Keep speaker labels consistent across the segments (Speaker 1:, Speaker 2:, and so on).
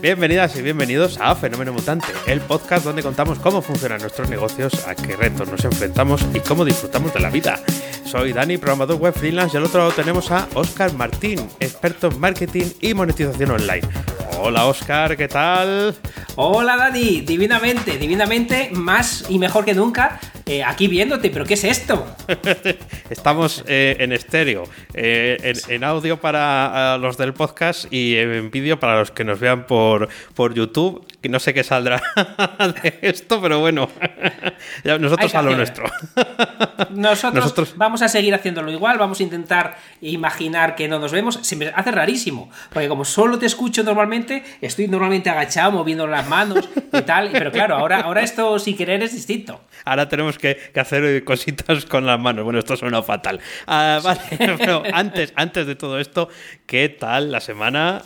Speaker 1: Bienvenidas y bienvenidos a Fenómeno Mutante, el podcast donde contamos cómo funcionan nuestros negocios, a qué retos nos enfrentamos y cómo disfrutamos de la vida. Soy Dani, programador web freelance, y al otro lado tenemos a Oscar Martín, experto en marketing y monetización online. Hola Oscar, ¿qué tal?
Speaker 2: Hola Dani, divinamente, divinamente, más y mejor que nunca, eh, aquí viéndote, pero ¿qué es esto?
Speaker 1: Estamos eh, en estéreo, eh, en, audio para los del podcast y en vídeo para los que nos vean por, por YouTube. No sé qué saldrá de esto, pero bueno, nosotros a lo nuestro.
Speaker 2: Nosotros, vamos a seguir haciéndolo igual, vamos a intentar imaginar que no nos vemos. Se me hace rarísimo, porque como solo te escucho normalmente, estoy normalmente agachado, moviendo las manos y tal, pero claro, ahora, ahora esto sin querer es distinto.
Speaker 1: Ahora tenemos que, hacer cositas con las manos. Bueno, esto suena fatal. Ah, vale, pero antes, antes de todo esto, ¿qué tal la semana?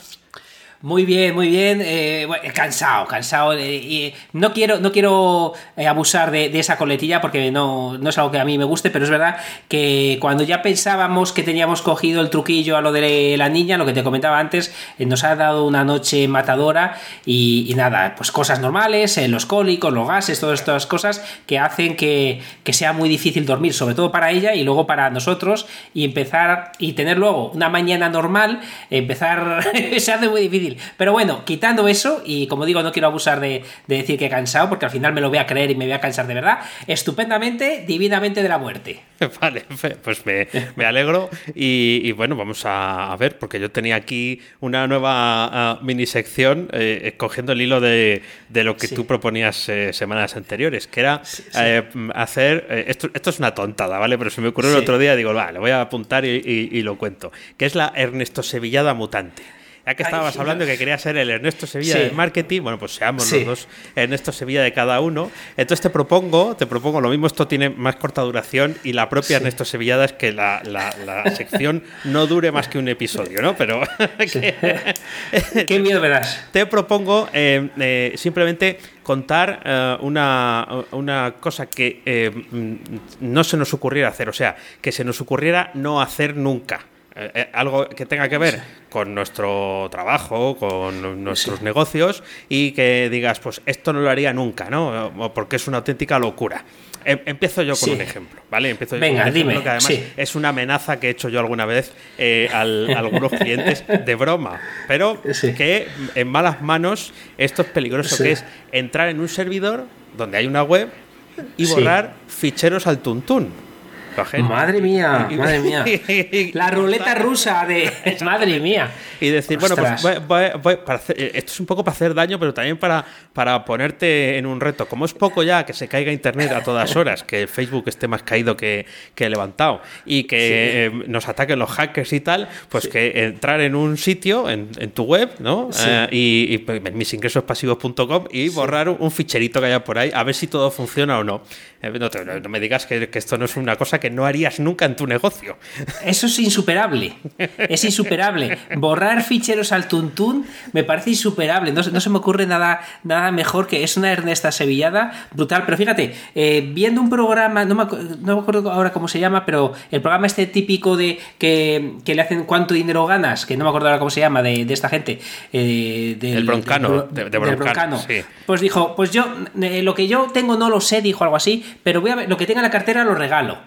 Speaker 2: Muy bien, muy bien. Eh, cansado, cansado. y no quiero, no quiero eh, abusar de, esa coletilla porque no, no, es algo que a mí me guste, pero es verdad que cuando ya pensábamos que teníamos cogido el truquillo a lo de la niña, lo que te comentaba antes, eh, nos ha dado una noche matadora y, nada, pues cosas normales, los cólicos, los gases, todas estas cosas que hacen que, que sea muy difícil dormir, sobre todo para ella y luego para nosotros y empezar y tener luego una mañana normal, empezar se hace muy difícil. Pero bueno, quitando eso, y como digo, no quiero abusar de, decir que he cansado, porque al final me lo voy a creer y me voy a cansar de verdad, estupendamente, divinamente de la muerte.
Speaker 1: Vale, pues me, alegro. Y, bueno, vamos a, ver, porque yo tenía aquí una nueva mini sección eh, cogiendo el hilo de, lo que tú proponías eh, semanas anteriores, que era eh, hacer. Esto, esto es una tontada, ¿vale? Pero se me ocurrió el otro día, digo, vale, voy a apuntar y lo cuento. Que es la Ernesto Sevillada Mutante. Ya que estabas hablando que quería ser el Ernesto Sevilla del marketing, bueno, pues seamos los dos Ernesto Sevilla de cada uno. Entonces te propongo, te propongo lo mismo, esto tiene más corta duración y la propia Ernesto Sevillada es que la, sección no dure más que un episodio, ¿no? Pero...
Speaker 2: ¿Qué miedo verás?
Speaker 1: Te propongo eh, eh, simplemente contar eh, una, una, cosa que no se nos ocurriera hacer, o sea, que se nos ocurriera no hacer nunca. Eh, eh, algo que tenga que ver con nuestro trabajo, con nuestros negocios y que digas, pues esto no lo haría nunca, ¿no? Porque es una auténtica locura. Em, empiezo yo con un ejemplo, ¿vale? Empiezo yo con un ejemplo que además es una amenaza que he hecho yo alguna vez eh, a algunos clientes de broma, pero que en malas manos esto es peligroso, que es entrar en un servidor donde hay una web y borrar ficheros al tuntún.
Speaker 2: Madre mía, madre mía. La ruleta rusa de. Madre mía.
Speaker 1: Y decir, bueno, pues esto es un poco para hacer daño, pero también para, para ponerte en un reto. Como es poco ya que se caiga internet a todas horas, que Facebook esté más caído que, que levantado y que eh, nos ataquen los hackers y tal, pues que entrar en un sitio, en, tu web, ¿no? Eh, y, y, en misingresospasivos.com y borrar un ficherito que haya por ahí, a ver si todo funciona o no. Eh, no, me digas que, esto no es una cosa que no harías nunca en tu negocio.
Speaker 2: Eso es insuperable. Es insuperable. Borrar ficheros al tuntún me parece insuperable. No, se me ocurre nada, nada mejor que es una Ernesta Sevillada brutal. Pero fíjate, eh, viendo un programa, no me, acuerdo ahora cómo se llama, pero el programa este típico de que, le hacen cuánto dinero ganas, que no me acuerdo ahora cómo se llama, de, esta gente.
Speaker 1: Eh, del, el broncano. de, broncano,
Speaker 2: Pues dijo, pues yo, lo que yo tengo no lo sé, dijo algo así, pero voy a ver, lo que tenga en la cartera lo regalo.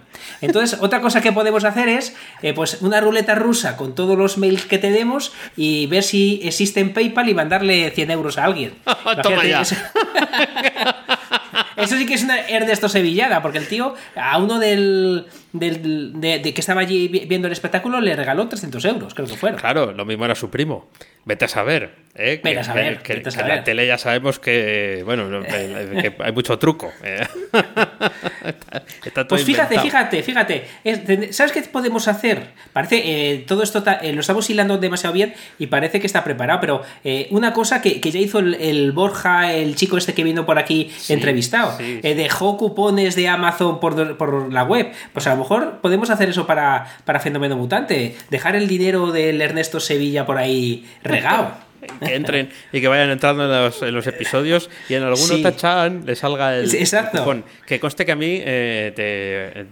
Speaker 2: Entonces, otra cosa que podemos hacer es eh, pues una ruleta rusa con todos los mails que tenemos y ver si existe en PayPal y mandarle 100 euros a alguien.
Speaker 1: Toma ya.
Speaker 2: Eso sí que es una Ernesto Sevillada, porque el tío a uno del, de, que estaba allí viendo el espectáculo le regaló 300 euros, creo que fueron.
Speaker 1: Claro, lo mismo era su primo. Vete a saber. ¿eh? Que, en la tele ya sabemos que, bueno, que hay mucho truco. ¿eh?
Speaker 2: pues fíjate, fíjate, fíjate. ¿Sabes qué podemos hacer? Parece, eh, todo esto eh, lo estamos hilando demasiado bien y parece que está preparado, pero una cosa que, ya hizo el, Borja, el chico este que vino por aquí entrevistado, dejó cupones de Amazon por, por la web. Pues a lo mejor podemos hacer eso para, para Fenómeno Mutante, dejar el dinero del Ernesto Sevilla por ahí regado
Speaker 1: que entren y que vayan entrando en los, en los episodios y en algunos tachan le salga el,
Speaker 2: Exacto.
Speaker 1: Que conste que a mí eh,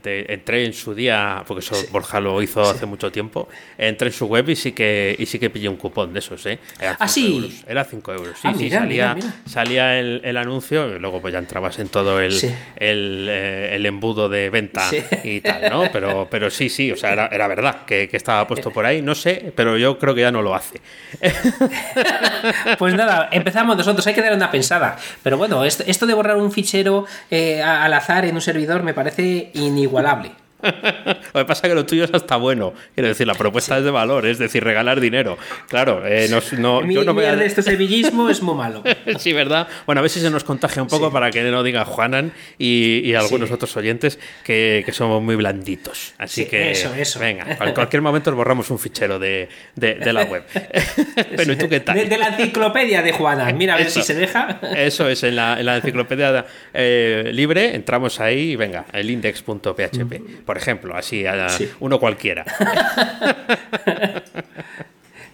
Speaker 1: te, entré en su día, porque eso Borja lo hizo hace mucho tiempo, entré en su web y sí que y sí que pillé un cupón de esos, ¿eh?
Speaker 2: Era ah, sí.
Speaker 1: Era 5 euros. Sí, ah, sí, salía, salía el, el, anuncio y luego pues ya entrabas en todo el, el, eh, el, embudo de venta y tal, ¿no? Pero, pero sí, sí, o sea, era, era verdad que, que estaba puesto por ahí, no sé, pero yo creo que ya no lo hace.
Speaker 2: pues nada, empezamos nosotros, hay que dar una pensada. Pero bueno, esto, de borrar un fichero eh, al azar en un servidor me parece inigualable.
Speaker 1: Lo que pasa es que lo tuyo es hasta bueno. Quiero decir, la propuesta es de valor, es decir, regalar dinero. Claro, eh, no,
Speaker 2: Mi, yo no me... de este sevillismo es muy malo.
Speaker 1: sí, ¿verdad? Bueno, a ver si se nos contagia un poco para que no diga Juanan y, algunos otros oyentes que, somos muy blanditos. Así que,
Speaker 2: eso, eso.
Speaker 1: venga, en cualquier momento borramos un fichero de, la web. Pero ¿y tú qué tal?
Speaker 2: De, la enciclopedia de Juanan, mira a ver si se deja.
Speaker 1: Eso es, en la, enciclopedia eh, libre entramos ahí y venga, el index.php por ejemplo, así, uno cualquiera.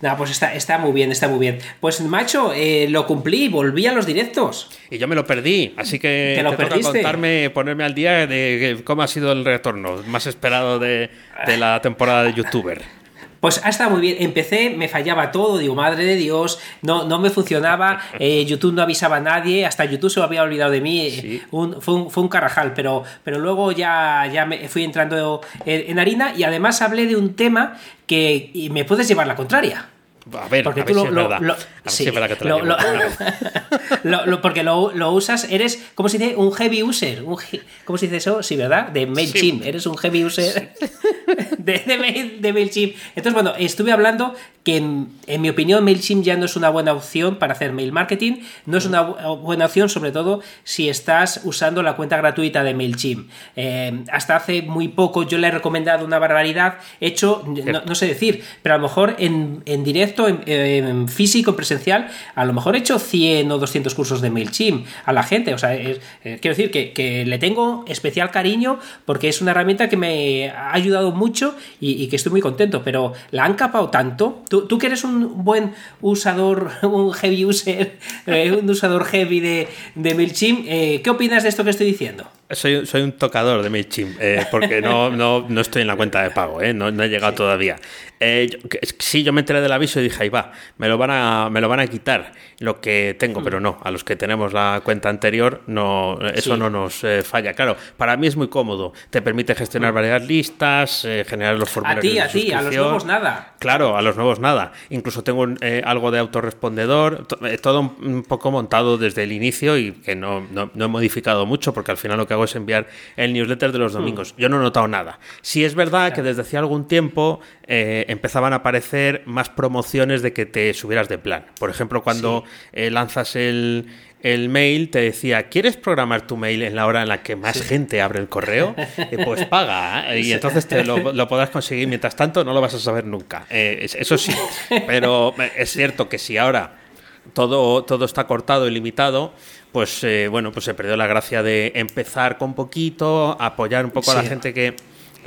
Speaker 2: No, pues está, está muy bien, está muy bien. Pues macho, eh, lo cumplí, volví a los directos.
Speaker 1: Y yo me lo perdí, así que
Speaker 2: ¿Te, lo
Speaker 1: toca contarme, ponerme al día de cómo ha sido el retorno más esperado de, de la temporada de youtuber.
Speaker 2: Pues ha estado muy bien. Empecé, me fallaba todo, digo, madre de Dios, no, no me funcionaba, eh, YouTube no avisaba a nadie, hasta YouTube se había olvidado de mí, eh, fue, un, fue, un, carajal, pero, pero luego ya, ya me fui entrando en, harina y además hablé de un tema que me puedes llevar la contraria.
Speaker 1: A ver, porque tú lo, lo,
Speaker 2: porque lo, usas, eres, ¿cómo se dice? Un heavy user. ¿Cómo se dice eso? Sí, ¿verdad? De MailChimp. Eres un heavy user de, de, MailChimp. Entonces, bueno, estuve hablando que, en, mi opinión, MailChimp ya no es una buena opción para hacer mail marketing. No es una buena opción, sobre todo, si estás usando la cuenta gratuita de MailChimp. Eh, hasta hace muy poco yo le he recomendado una barbaridad. Hecho, no, sé decir, pero a lo mejor en, en directo en, físico, en presencial, a lo mejor he hecho 100 o 200 cursos de MailChimp a la gente. O sea, eh, quiero decir que, le tengo especial cariño porque es una herramienta que me ha ayudado mucho y, que estoy muy contento, pero la han capado tanto. Tú, que eres un buen usador, un heavy user, eh, un usador heavy de, de MailChimp, eh, ¿qué opinas de esto que estoy diciendo?
Speaker 1: Soy, soy un tocador de MailChimp, porque no, no, no, estoy en la cuenta de pago, no, no he llegado todavía. Eh, sí, yo me enteré del aviso y dije, ahí va, me lo van a, me lo van a quitar lo que tengo, pero no, a los que tenemos la cuenta anterior, no, eso no nos eh, falla. Claro, para mí es muy cómodo, te permite gestionar varias listas, eh, generar los formularios.
Speaker 2: A ti, a ti, a los nuevos nada.
Speaker 1: Claro, a los nuevos nada. Incluso tengo algo de autorrespondedor, todo un poco montado desde el inicio y que no, no, he modificado mucho porque al final lo que hago es enviar el newsletter de los domingos. Yo no he notado nada. Si es verdad que desde hace algún tiempo empezaban a aparecer más promociones de que te subieras de plan. Por ejemplo, cuando eh, lanzas el, mail, te decía, ¿quieres programar tu mail en la hora en la que más gente abre el correo? Eh, pues paga. ¿eh? Y entonces te lo, podrás conseguir. Mientras tanto, no lo vas a saber nunca. eso sí. Pero es cierto que si ahora todo, todo está cortado y limitado, pues bueno, pues se perdió la gracia de empezar con poquito, apoyar un poco a la gente que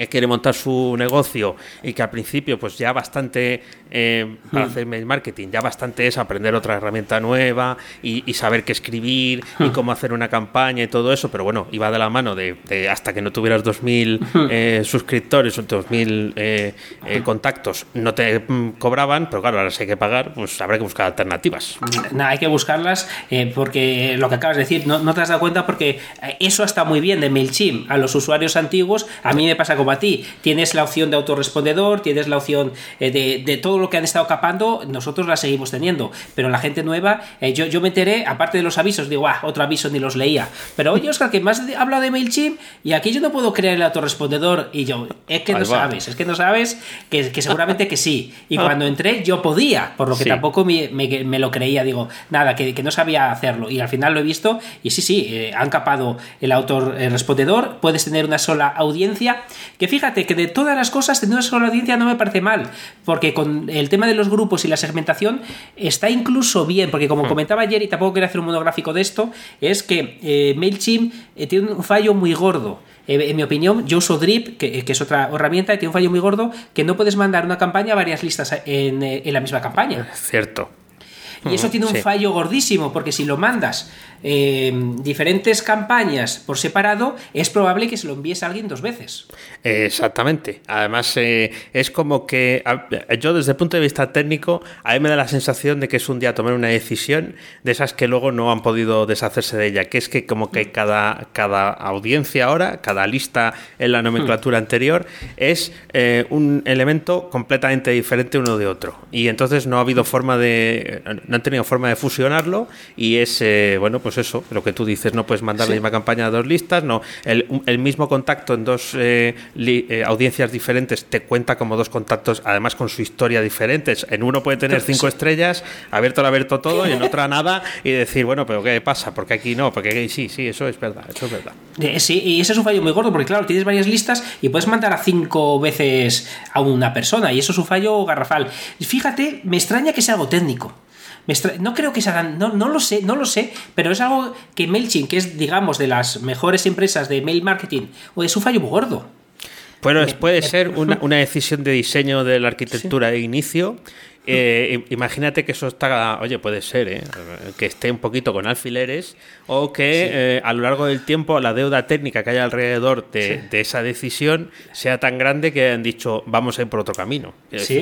Speaker 1: quiere montar su negocio y que al principio pues ya bastante eh, para mm. hacer mail marketing ya bastante es aprender otra herramienta nueva y, saber qué escribir y mm. cómo hacer una campaña y todo eso pero bueno iba de la mano de, hasta que no tuvieras 2.000 mm. eh, suscriptores o 2.000 eh, contactos no te cobraban pero claro ahora si hay que pagar pues habrá que buscar alternativas
Speaker 2: nada hay que buscarlas porque lo que acabas de decir no, no te has dado cuenta porque eso está muy bien de MailChimp a los usuarios antiguos a mí me pasa como a ti. Tienes la opción de autorrespondedor, tienes la opción eh, de, todo lo que han estado capando, nosotros la seguimos teniendo. Pero la gente nueva, eh, yo, yo me enteré, aparte de los avisos, digo, ah, otro aviso ni los leía. Pero oye, Oscar, que más habla de MailChimp y aquí yo no puedo crear el autorrespondedor. Y yo, es que no sabes, es que no sabes que, seguramente que sí. Y ah. cuando entré, yo podía, por lo que tampoco me, lo creía. Digo, nada, que, no sabía hacerlo. Y al final lo he visto y sí, sí, eh, han capado el autorrespondedor, puedes tener una sola audiencia Que fíjate que de todas las cosas, tener una sola audiencia no me parece mal, porque con el tema de los grupos y la segmentación está incluso bien, porque como hmm. comentaba ayer, y tampoco quería hacer un monográfico de esto, es que eh, MailChimp eh, tiene un fallo muy gordo. Eh, en mi opinión, yo uso Drip, que, es otra herramienta, y tiene un fallo muy gordo, que no puedes mandar una campaña a varias listas en, en la misma campaña.
Speaker 1: Cierto.
Speaker 2: Y eso tiene un fallo gordísimo, porque si lo mandas Em, diferentes campañas por separado, es probable que se lo envíes a alguien dos veces.
Speaker 1: Exactamente. Además, eh, es como que yo desde el punto de vista técnico, a mí me da la sensación de que es un día tomar una decisión de esas que luego no han podido deshacerse de ella, que es que como que cada, cada audiencia ahora, cada lista en la nomenclatura anterior, es eh, un elemento completamente diferente uno de otro. Y entonces no ha habido forma de, no han tenido forma de fusionarlo y es, eh, bueno, pues pues eso, lo que tú dices, no puedes mandar la misma campaña a dos listas, no, el, mismo contacto en dos eh, eh, audiencias diferentes te cuenta como dos contactos, además con su historia diferentes. En uno puede tener cinco estrellas, abierto lo abierto todo, y en otra nada, y decir, bueno, pero ¿qué pasa? Porque aquí no, porque aquí sí, sí, eso es verdad, eso es verdad.
Speaker 2: Eh, sí, y ese es un fallo muy gordo, porque claro, tienes varias listas y puedes mandar a cinco veces a una persona, y eso es un fallo garrafal. Fíjate, me extraña que sea algo técnico. No creo que se hagan, no, no lo sé, no lo sé, pero es algo que MailChimp, que es, digamos, de las mejores empresas de mail marketing, es un fallo muy gordo.
Speaker 1: Bueno, puede ser una, una, decisión de diseño de la arquitectura de inicio eh, imagínate que eso está, oye, puede ser, ¿eh? que esté un poquito con alfileres o que eh, a lo largo del tiempo la deuda técnica que haya alrededor de, esa decisión sea tan grande que han dicho vamos a ir por otro camino.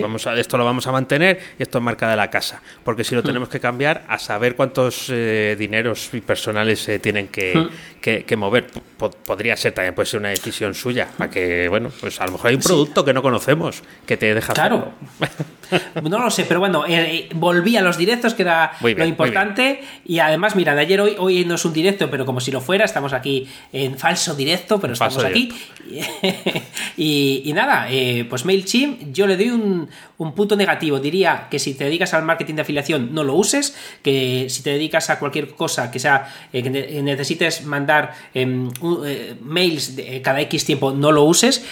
Speaker 1: vamos a, esto lo vamos a mantener y esto es marca de la casa. Porque si lo hmm. tenemos que cambiar, a saber cuántos dineros personales se tienen hmm. que, que, mover. podría ser también, puede ser una decisión suya. Para que, bueno, pues a lo mejor hay un producto que no conocemos que te deja.
Speaker 2: Claro. no lo sé, pero bueno, eh, eh, volví a los directos, que era lo importante. Y además, mira, de ayer hoy, hoy no es un directo, pero como si lo fuera, estamos aquí en falso directo, pero estamos aquí. y, nada, eh, pues MailChimp, yo le doy un, punto negativo. Diría que si te dedicas al marketing de afiliación, no lo uses. Que si te dedicas a cualquier cosa que sea que necesites mandar em, mails cada X tiempo, no lo uses.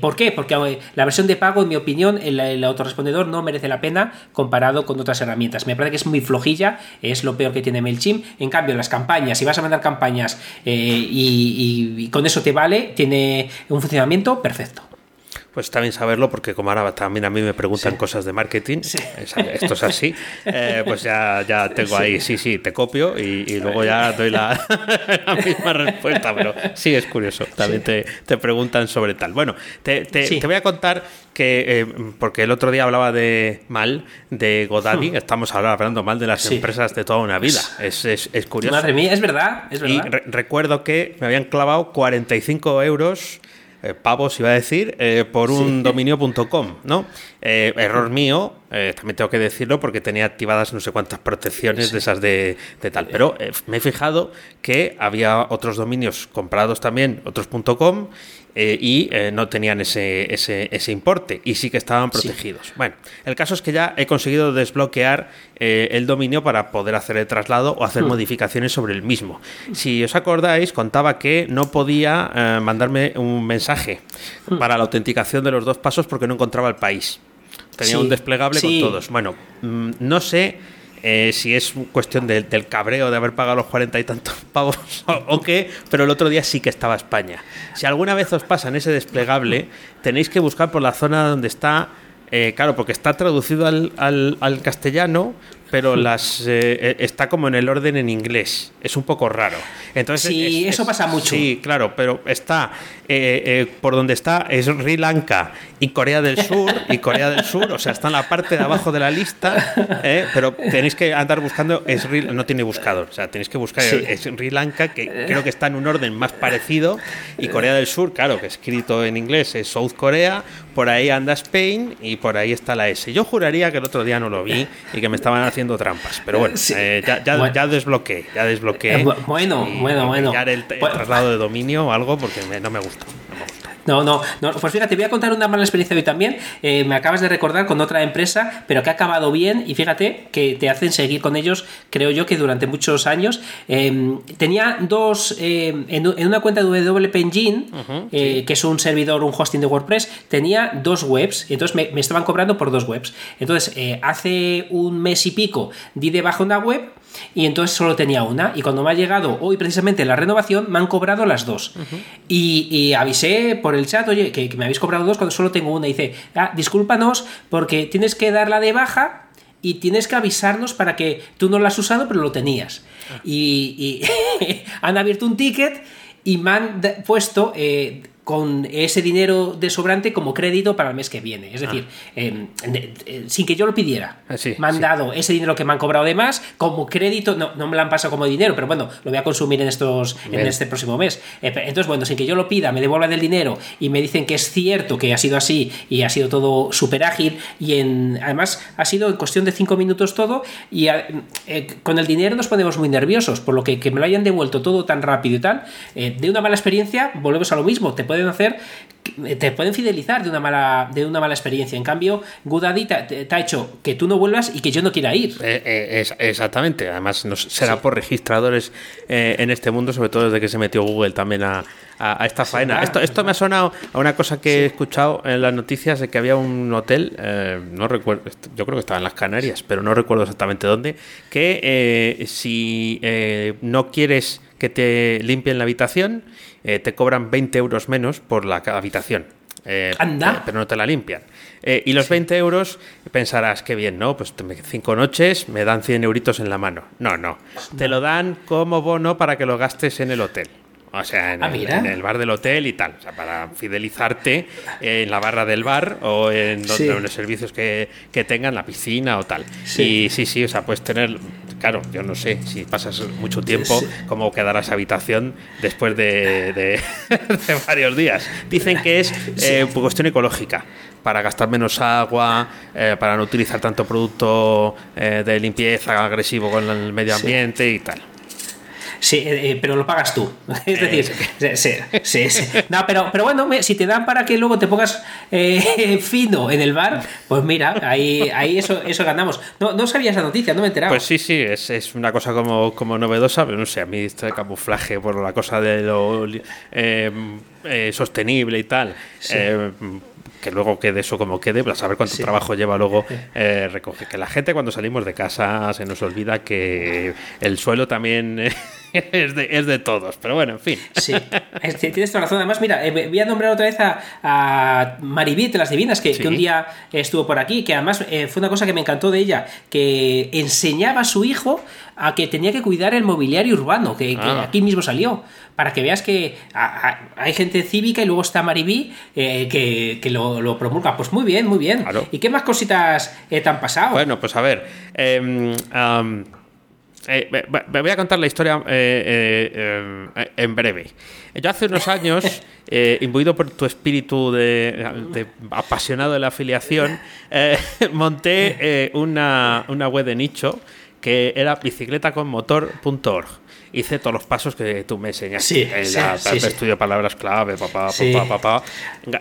Speaker 2: ¿Por qué? Porque la versión de pago, en mi opinión, el, el autorrespondedor no merece la pena comparado con otras herramientas. Me parece que es muy flojilla, es lo peor que tiene MailChimp. En cambio, las campañas, si vas a mandar campañas eh, y, con eso te vale, tiene un funcionamiento perfecto.
Speaker 1: Pues bien saberlo porque como ahora también a mí me preguntan cosas de marketing, esto es así, eh, pues ya, ya tengo ahí, sí, sí, te copio y, luego ya doy la, misma respuesta, pero sí es curioso, también te, preguntan sobre tal. Bueno, te, te, voy a contar que, eh, porque el otro día hablaba de mal de Godaddy, hmm. estamos ahora hablando mal de las empresas de toda una vida, es, es, es curioso.
Speaker 2: Madre mía, es verdad, es verdad.
Speaker 1: Y recuerdo que me habían clavado 45 euros eh, pavos, iba a decir, eh, por un dominio.com, ¿no? Eh, error mío, también tengo que decirlo porque tenía activadas no sé cuántas protecciones de esas de, tal. Pero me he fijado que había otros dominios comprados también, otros.com, eh, y eh, no tenían ese, ese, ese, importe y sí que estaban protegidos. Bueno, el caso es que ya he conseguido desbloquear eh, el dominio para poder hacer el traslado o hacer hmm. modificaciones sobre el mismo. Si os acordáis, contaba que no podía mandarme un mensaje hmm. para la autenticación de los dos pasos porque no encontraba el país. Tenía un desplegable con todos. Bueno, mm, no sé eh, si es cuestión del cabreo de haber pagado los cuarenta y tantos pavos o, qué, pero el otro día sí que estaba España. Si alguna vez os pasa en ese desplegable, tenéis que buscar por la zona donde está, eh, claro, porque está traducido al, al, castellano, pero las eh, está como en el orden en inglés. Es un poco raro. Entonces,
Speaker 2: sí, eso pasa mucho.
Speaker 1: Sí, claro, pero está por donde está es Sri Lanka y Corea del Sur, y Corea del Sur, o sea, está en la parte de abajo de la lista, ¿eh? pero tenéis que andar buscando, Sri, no tiene buscador, o sea, tenéis que buscar Sri Lanka, que creo que está en un orden más parecido, y Corea del Sur, claro, que escrito en inglés es South Korea, por ahí anda Spain y por ahí está la S. Yo juraría que el otro día no lo vi y que me estaban haciendo trampas, pero bueno, eh, ya, ya, desbloqueé, ya desbloqueé.
Speaker 2: bueno, bueno, bueno.
Speaker 1: el, el, traslado de dominio o algo porque no me gusta.
Speaker 2: No, no, no, pues fíjate, voy a contar una mala experiencia hoy también. Eh, me acabas de recordar con otra empresa, pero que ha acabado bien y fíjate que te hacen seguir con ellos, creo yo que durante muchos años. Em, tenía dos, em, en, una cuenta de WP Engine, eh, que es un servidor, un hosting de WordPress, tenía dos webs, y entonces me, estaban cobrando por dos webs. Entonces, eh, hace un mes y pico di de baja una web y entonces solo tenía una. Y cuando me ha llegado hoy precisamente la renovación, me han cobrado las dos. y, avisé por el chat, oye, que, me habéis cobrado dos cuando solo tengo una. Y dice, ah, discúlpanos porque tienes que darla de baja y tienes que avisarnos para que tú no la has usado, pero lo tenías. Ah. Y, han abierto un ticket y me han puesto eh, con ese dinero de sobrante como crédito para el mes que viene. Es decir, ah. em, eh, sin que yo lo pidiera. Ah, me han dado ese dinero que me han cobrado de más como crédito. No, no me lo han pasado como dinero, pero bueno, lo voy a consumir en estos en este próximo mes. Eh, entonces, bueno, sin que yo lo pida, me devuelvan el dinero y me dicen que es cierto que ha sido así y ha sido todo súper ágil y en, además ha sido en cuestión de cinco minutos todo y eh, con el dinero nos ponemos muy nerviosos, por lo que que me lo hayan devuelto todo tan rápido y tal, de una mala experiencia volvemos a lo mismo. Te pueden hacer, te pueden fidelizar de una mala, de una mala experiencia. En cambio, GoDaddy te, ha hecho que tú no vuelvas y que yo no quiera ir.
Speaker 1: Eh, eh, exactamente. Además, será por registradores eh, en este mundo, sobre todo desde que se metió Google también a, esta faena. esto, esto me ha sonado a una cosa que he escuchado en las noticias de que había un hotel, no recuerdo, yo creo que estaba en las Canarias, pero no recuerdo exactamente dónde, que si no quieres que te limpien la habitación, eh, te cobran 20 euros menos por la habitación.
Speaker 2: Eh, Anda.
Speaker 1: Pero no te la limpian. Eh, y los 20 euros, pensarás que bien, ¿no? Pues cinco noches, me dan 100 euritos en la mano. No, no. Te lo dan como bono para que lo gastes en el hotel. O sea, en, ah, el, bar del hotel y tal. O sea, para fidelizarte en la barra del bar o en, los servicios que, tengan, la piscina o tal. Y sí, sí, o sea, puedes tener. Claro, yo no sé si pasas mucho tiempo, cómo quedará esa habitación después de, varios días. Dicen que es eh, cuestión ecológica para gastar menos agua, eh, para no utilizar tanto producto eh, de limpieza agresivo con el medio ambiente y tal.
Speaker 2: Sí, eh, eh, pero lo pagas tú. Es decir, sí, sí, sí, No, pero, pero bueno, si te dan para que luego te pongas eh, fino en el bar, pues mira, ahí, ahí eso, eso ganamos. No, no sabía esa noticia, no me enteraba.
Speaker 1: Pues sí, sí, es, es una cosa como, como novedosa, pero no sé, a mí esto de camuflaje por la cosa de lo sostenible y tal que luego quede eso como quede, para saber cuánto trabajo lleva luego eh, recoger. Que la gente cuando salimos de casa se nos olvida que el suelo también es, de, es de todos, pero bueno, en fin.
Speaker 2: Sí, tienes toda razón. Además, mira, eh, voy a nombrar otra vez a, a Maribit, las Divinas, que, un día estuvo por aquí, que además eh, fue una cosa que me encantó de ella, que enseñaba a su hijo a que tenía que cuidar el mobiliario urbano, que, ah. aquí mismo salió, para que veas que hay gente cívica y luego está Maribí eh, que, lo, promulga. Pues muy bien, muy bien. ¿Y qué más cositas eh, te han pasado?
Speaker 1: Bueno, pues a ver. Em, eh, me voy a contar la historia en breve. Yo hace unos años, imbuido por tu espíritu de, apasionado de la afiliación, monté una, una web de nicho que era bicicletaconmotor.org. Hice todos los pasos que tú me enseñaste. Sí, eh, sí, estudio palabras clave, papá, papá, papá.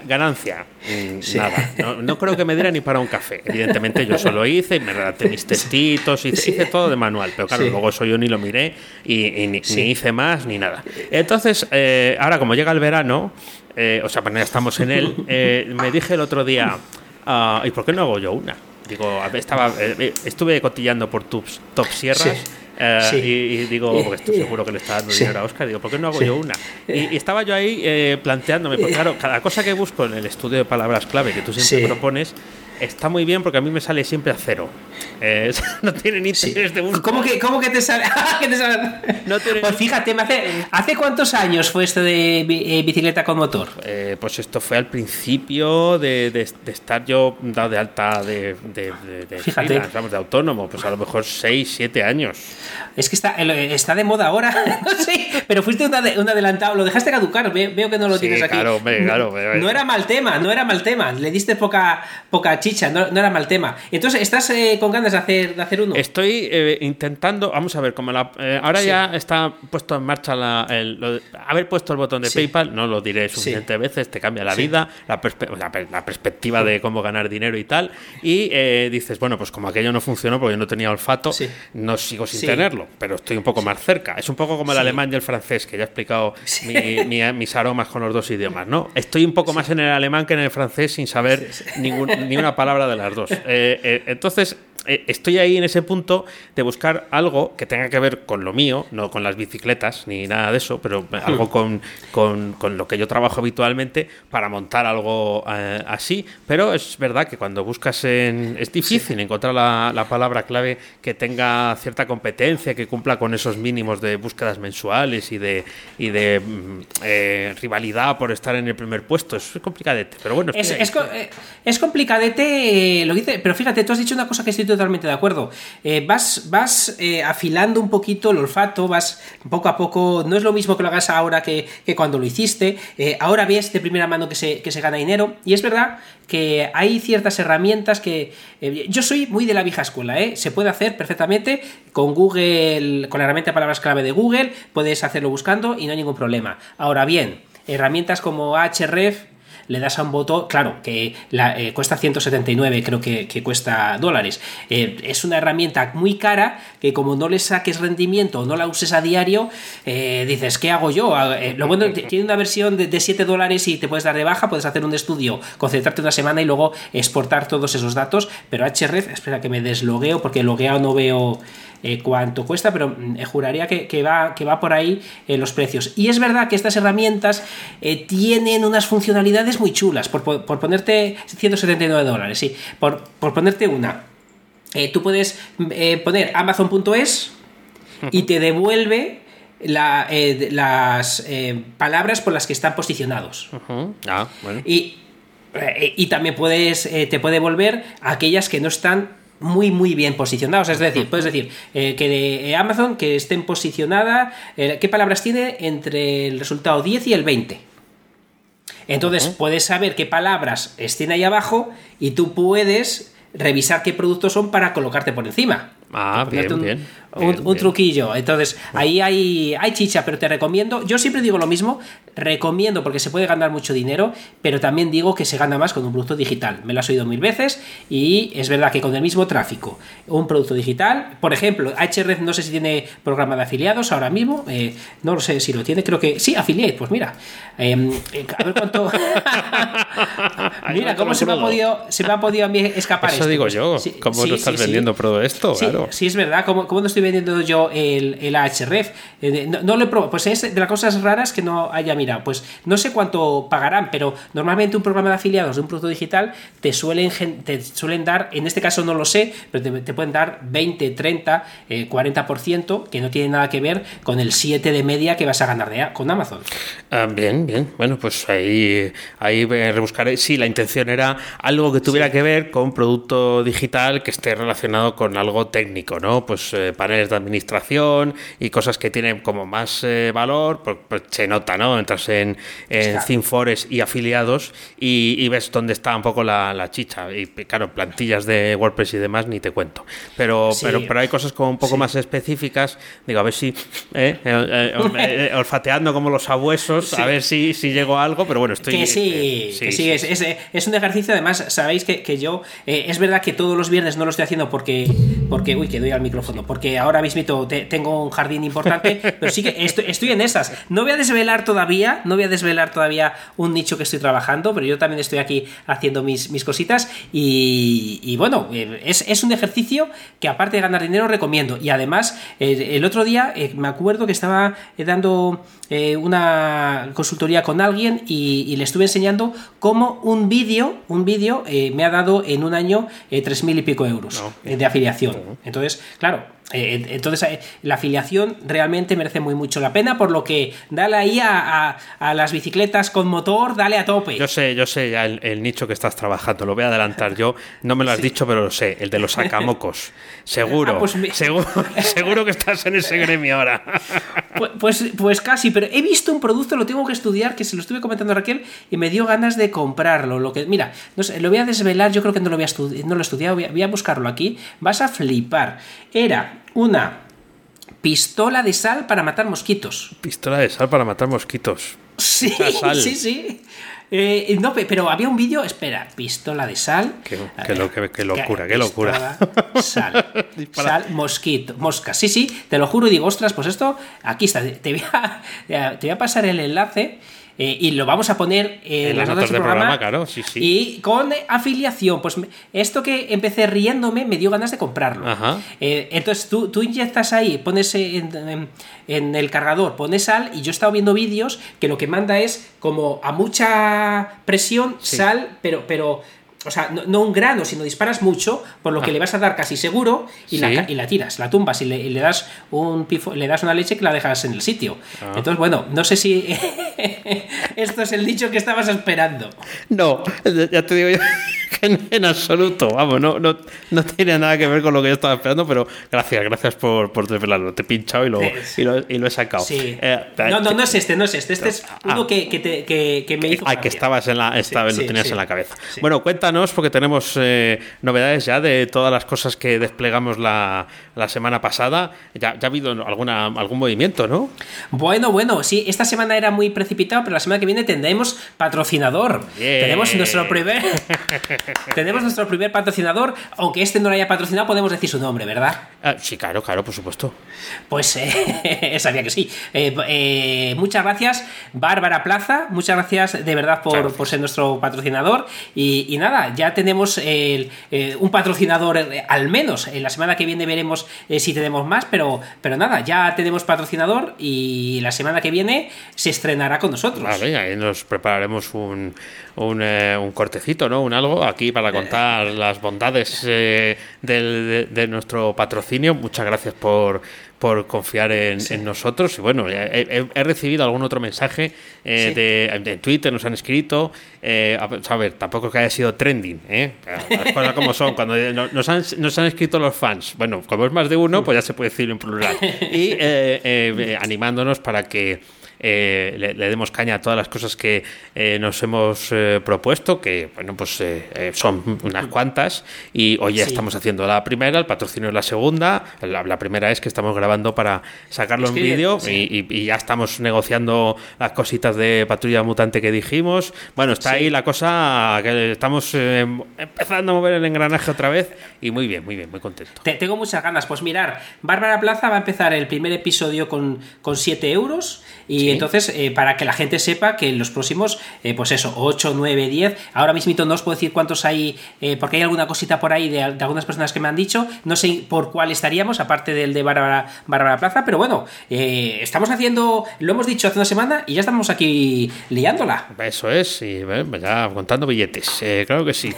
Speaker 1: Ganancia, mm, nada. No, creo que me diera ni para un café. Evidentemente yo solo hice y me redacté mis textitos, hice, hice todo de manual. Pero claro, luego eso yo ni lo miré y, ni, hice más ni nada. Entonces, eh, ahora como llega el verano, eh, o sea, pues ya estamos en él, me dije el otro día, ah, ¿y por qué no hago yo una? Digo, estaba, eh, eh, estuve cotillando por tus top sierras. Eh, y, digo, porque estoy seguro que le está dando dinero a Oscar, digo, ¿por qué no hago yo una? Y, estaba yo ahí planteándome, porque claro, cada cosa que busco en el estudio de palabras clave que tú siempre propones, está muy bien porque a mí me sale siempre a cero. Eh, no tiene ni interés de buscar.
Speaker 2: ¿Cómo que, cómo que te sale? No pues fíjate, hace, ¿hace cuántos años fue esto de eh, bicicleta con motor?
Speaker 1: Eh, pues esto fue al principio de, de, estar yo dado de alta de, de, de, de autónomo, pues a lo mejor 6, 7 años.
Speaker 2: Es que está, está de moda ahora, no sé, pero fuiste un, adelantado, lo dejaste caducar, veo que no lo tienes aquí.
Speaker 1: Claro, claro,
Speaker 2: no, era mal tema, no era mal tema, le diste poca, poca chicha chicha, no, era mal tema. Entonces, ¿estás eh, con ganas de hacer, de hacer uno?
Speaker 1: Estoy eh, intentando, vamos a ver, como la, eh, ahora ya está puesto en marcha la, el, haber puesto el botón de PayPal, no lo diré suficientes veces, te cambia la vida, la, la, perspectiva de cómo ganar dinero y tal. Y dices, bueno, pues como aquello no funcionó porque yo no tenía olfato, no sigo sin tenerlo, pero estoy un poco más cerca. Es un poco como el alemán y el francés, que ya he explicado mis aromas con los dos idiomas, ¿no? Estoy un poco más en el alemán que en el francés sin saber ni una palabra de las dos. Eh, eh, entonces, estoy ahí en ese punto de buscar algo que tenga que ver con lo mío, no con las bicicletas ni nada de eso, pero algo con, con, lo que yo trabajo habitualmente para montar algo eh, así. Pero es verdad que cuando buscas en... es difícil encontrar la, la, palabra clave que tenga cierta competencia, que cumpla con esos mínimos de búsquedas mensuales y de, y de mm, eh, rivalidad por estar en el primer puesto. Es complicadete, pero bueno.
Speaker 2: Es, es, es, complicadete lo dice, pero fíjate, tú has dicho una cosa que estoy totalmente de acuerdo. Eh, vas vas eh, afilando un poquito el olfato, vas poco a poco. No es lo mismo que lo hagas ahora que, cuando lo hiciste. Eh, ahora ves de primera mano que se, que se gana dinero. Y es verdad que hay ciertas herramientas que. yo soy muy de la vieja escuela, Se puede hacer perfectamente con Google, con la herramienta de palabras clave de Google, puedes hacerlo buscando y no hay ningún problema. Ahora bien, herramientas como Href le das a un botón, claro, que la, eh, cuesta 179, creo que, cuesta dólares. Eh, es una herramienta muy cara que como no le saques rendimiento o no la uses a diario, eh, dices, ¿qué hago yo? Ah, lo bueno, tiene una versión de, de 7 dólares y te puedes dar de baja, puedes hacer un estudio, concentrarte una semana y luego exportar todos esos datos, pero HRF, espera que me deslogueo porque logueado no veo... Eh, cuánto cuesta, pero mm, eh, juraría que, va, que va por ahí eh, los precios. Y es verdad que estas herramientas tienen unas funcionalidades muy chulas, por, ponerte 179 dólares, sí, por, ponerte una. tú puedes poner amazon.es y te devuelve las palabras por las que están posicionados.
Speaker 1: ah,
Speaker 2: y, y, también puedes, te puede devolver aquellas que no están muy muy bien posicionados. Es decir, puedes decir eh, que de Amazon que estén posicionadas, eh, ¿qué palabras tiene entre el resultado 10 y el 20? Entonces puedes saber qué palabras estén ahí abajo y tú puedes revisar qué productos son para colocarte por encima.
Speaker 1: Ah, bien, bien
Speaker 2: un, truquillo. Entonces, ahí hay, hay chicha, pero te recomiendo, yo siempre digo lo mismo, recomiendo porque se puede ganar mucho dinero, pero también digo que se gana más con un producto digital. Me lo has oído mil veces y es verdad que con el mismo tráfico, un producto digital, por ejemplo, HRF no sé si tiene programa de afiliados ahora mismo, eh, no lo sé si lo tiene, creo que sí, affiliate, pues mira, em, eh, a ver cuánto... mira, cómo se me, ha podido, se me ha podido a mí escapar
Speaker 1: Eso digo yo, ¿cómo no estás vendiendo todo esto? Claro.
Speaker 2: Sí, es verdad, ¿cómo, cómo no estoy vendiendo yo el, el AHREF. Eh, no, lo he probado. Pues es de las cosas raras que no haya mirado. Pues no sé cuánto pagarán, pero normalmente un programa de afiliados de un producto digital te suelen, te suelen dar, en este caso no lo sé, pero te, pueden dar 20, 30, 40%, que no tiene nada que ver con el 7 de media que vas a ganar de, con Amazon.
Speaker 1: Ah, bien, bien. Bueno, pues ahí, ahí rebuscaré. Sí, la intención era algo que tuviera que ver con producto digital que esté relacionado con algo técnico, ¿no? Pues eh, para de administración y cosas que tienen como más eh, valor, pues, pues, se nota, ¿no? Entras en, en y afiliados y, ves dónde está un poco la, chicha. Y claro, plantillas de WordPress y demás ni te cuento. Pero, pero, pero hay cosas como un poco más específicas. Digo, a ver si eh, eh, olfateando como los abuesos, a ver si, si llego a algo, pero bueno, estoy.
Speaker 2: Que sí, que sí, es, es, un ejercicio. Además, sabéis que, que yo, es verdad que todos los viernes no lo estoy haciendo porque, porque uy, que doy al micrófono, porque ahora mismo tengo un jardín importante, pero sí que estoy, en esas. No voy a desvelar todavía, no voy a desvelar todavía un nicho que estoy trabajando, pero yo también estoy aquí haciendo mis, mis cositas y, bueno, eh, es, un ejercicio que aparte de ganar dinero recomiendo. Y además, eh, el otro día eh, me acuerdo que estaba dando una consultoría con alguien y, le estuve enseñando cómo un vídeo, un vídeo me ha dado en un año tres mil y pico euros de afiliación. Entonces, claro, eh, entonces, eh, la afiliación realmente merece muy mucho la pena, por lo que dale ahí a, las bicicletas con motor, dale a tope.
Speaker 1: Yo sé, yo sé ya el, nicho que estás trabajando, lo voy a adelantar yo. No me lo has dicho, pero lo sé, el de los sacamocos. Seguro, ah, pues seguro, seguro que estás en ese gremio ahora.
Speaker 2: Pues, pues, pues, casi, pero he visto un producto, lo tengo que estudiar, que se lo estuve comentando a Raquel, y me dio ganas de comprarlo. Lo que, mira, no sé, lo voy a desvelar, yo creo que no lo, voy a no lo he estudiado, voy a buscarlo aquí. Vas a flipar. Era una pistola de sal para matar mosquitos.
Speaker 1: Pistola de sal para matar mosquitos.
Speaker 2: Sí, sí, sí. Eh, no, pero había un vídeo, espera, pistola de sal.
Speaker 1: Qué, locura, qué locura.
Speaker 2: Sal, sal, mosquito, mosca. Sí, sí, te lo juro y digo, ostras, pues esto, aquí está. Te voy a, te voy a pasar el enlace eh, y lo vamos a poner en, las notas, del programa,
Speaker 1: claro, sí, sí.
Speaker 2: y con afiliación. Pues esto que empecé riéndome me dio ganas de comprarlo. Eh, entonces tú, tú, inyectas ahí, pones en, el cargador, pones sal y yo he estado viendo vídeos que lo que manda es como a mucha presión sal, pero, pero o sea, no, un grano, sino disparas mucho, por lo que ah. le vas a dar casi seguro y, la, y la, tiras, la tumbas y le, das un pifo, le das una leche que la dejas en el sitio. Ah. Entonces, bueno, no sé si esto es el dicho que estabas esperando.
Speaker 1: No, ya te digo yo en, absoluto, vamos, no, no, no, tiene nada que ver con lo que yo estaba esperando, pero gracias, gracias por, por desvelarlo. Te he pinchado y lo, y lo, y lo, he sacado.
Speaker 2: Eh, no, no, no es este, no es este, este es uno ah. que, que, te, que, me hizo.
Speaker 1: Ay, que estabas en la, esta vez lo tenías en la cabeza. Bueno, porque tenemos eh, novedades ya de todas las cosas que desplegamos la, la semana pasada. Ya, ya, ha habido alguna, algún movimiento, ¿no?
Speaker 2: Bueno, bueno, sí, esta semana era muy precipitado, pero la semana que viene tendremos patrocinador. Tenemos nuestro primer tenemos nuestro primer patrocinador, aunque este no lo haya patrocinado, podemos decir su nombre, ¿verdad?
Speaker 1: Ah, sí, claro, claro, por supuesto.
Speaker 2: Pues eh, sabía que sí. Eh, muchas gracias, Bárbara Plaza, muchas gracias de verdad por, por ser nuestro patrocinador. Y, y nada, ya tenemos eh, un patrocinador eh, al menos. En la semana que viene veremos eh, si tenemos más, pero, pero nada, ya tenemos patrocinador y la semana que viene se estrenará con nosotros.
Speaker 1: Vale, ahí nos prepararemos un, un, cortecito, ¿no? Un algo aquí para contar las bondades de nuestro patrocinio. Muchas gracias por por confiar en, nosotros. Y bueno, he, recibido algún otro mensaje eh, de, Twitter, nos han escrito. Eh, a, ver, tampoco que haya sido trending, ¿eh? Las cosas como son. Cuando nos han, nos han escrito los fans, bueno, como es más de uno, pues ya se puede decir en plural. Y eh, animándonos para que eh, le, demos caña a todas las cosas que eh, nos hemos eh, propuesto, que bueno, pues son unas cuantas, y hoy ya estamos haciendo la primera, el patrocinio es la segunda, la, primera es que estamos grabando para sacarlo en vídeo y, ya estamos negociando las cositas de patrulla mutante que dijimos. Bueno, está ahí la cosa que estamos empezando a mover el engranaje otra vez. Y muy bien, muy bien, muy contento.
Speaker 2: tengo muchas ganas. Pues mirar, Bárbara Plaza va a empezar el primer episodio con, con 7 euros y entonces, eh, para que la gente sepa que en los próximos, eh, pues eso, 8, 9, 10, ahora mismo no os puedo decir cuántos hay, eh, porque hay alguna cosita por ahí de, algunas personas que me han dicho, no sé por cuál estaríamos, aparte del de Bárbara, Bárbara Plaza, pero bueno, estamos haciendo, lo hemos dicho hace una semana y ya estamos aquí liándola.
Speaker 1: Eso es, y ya contando billetes, claro que sí.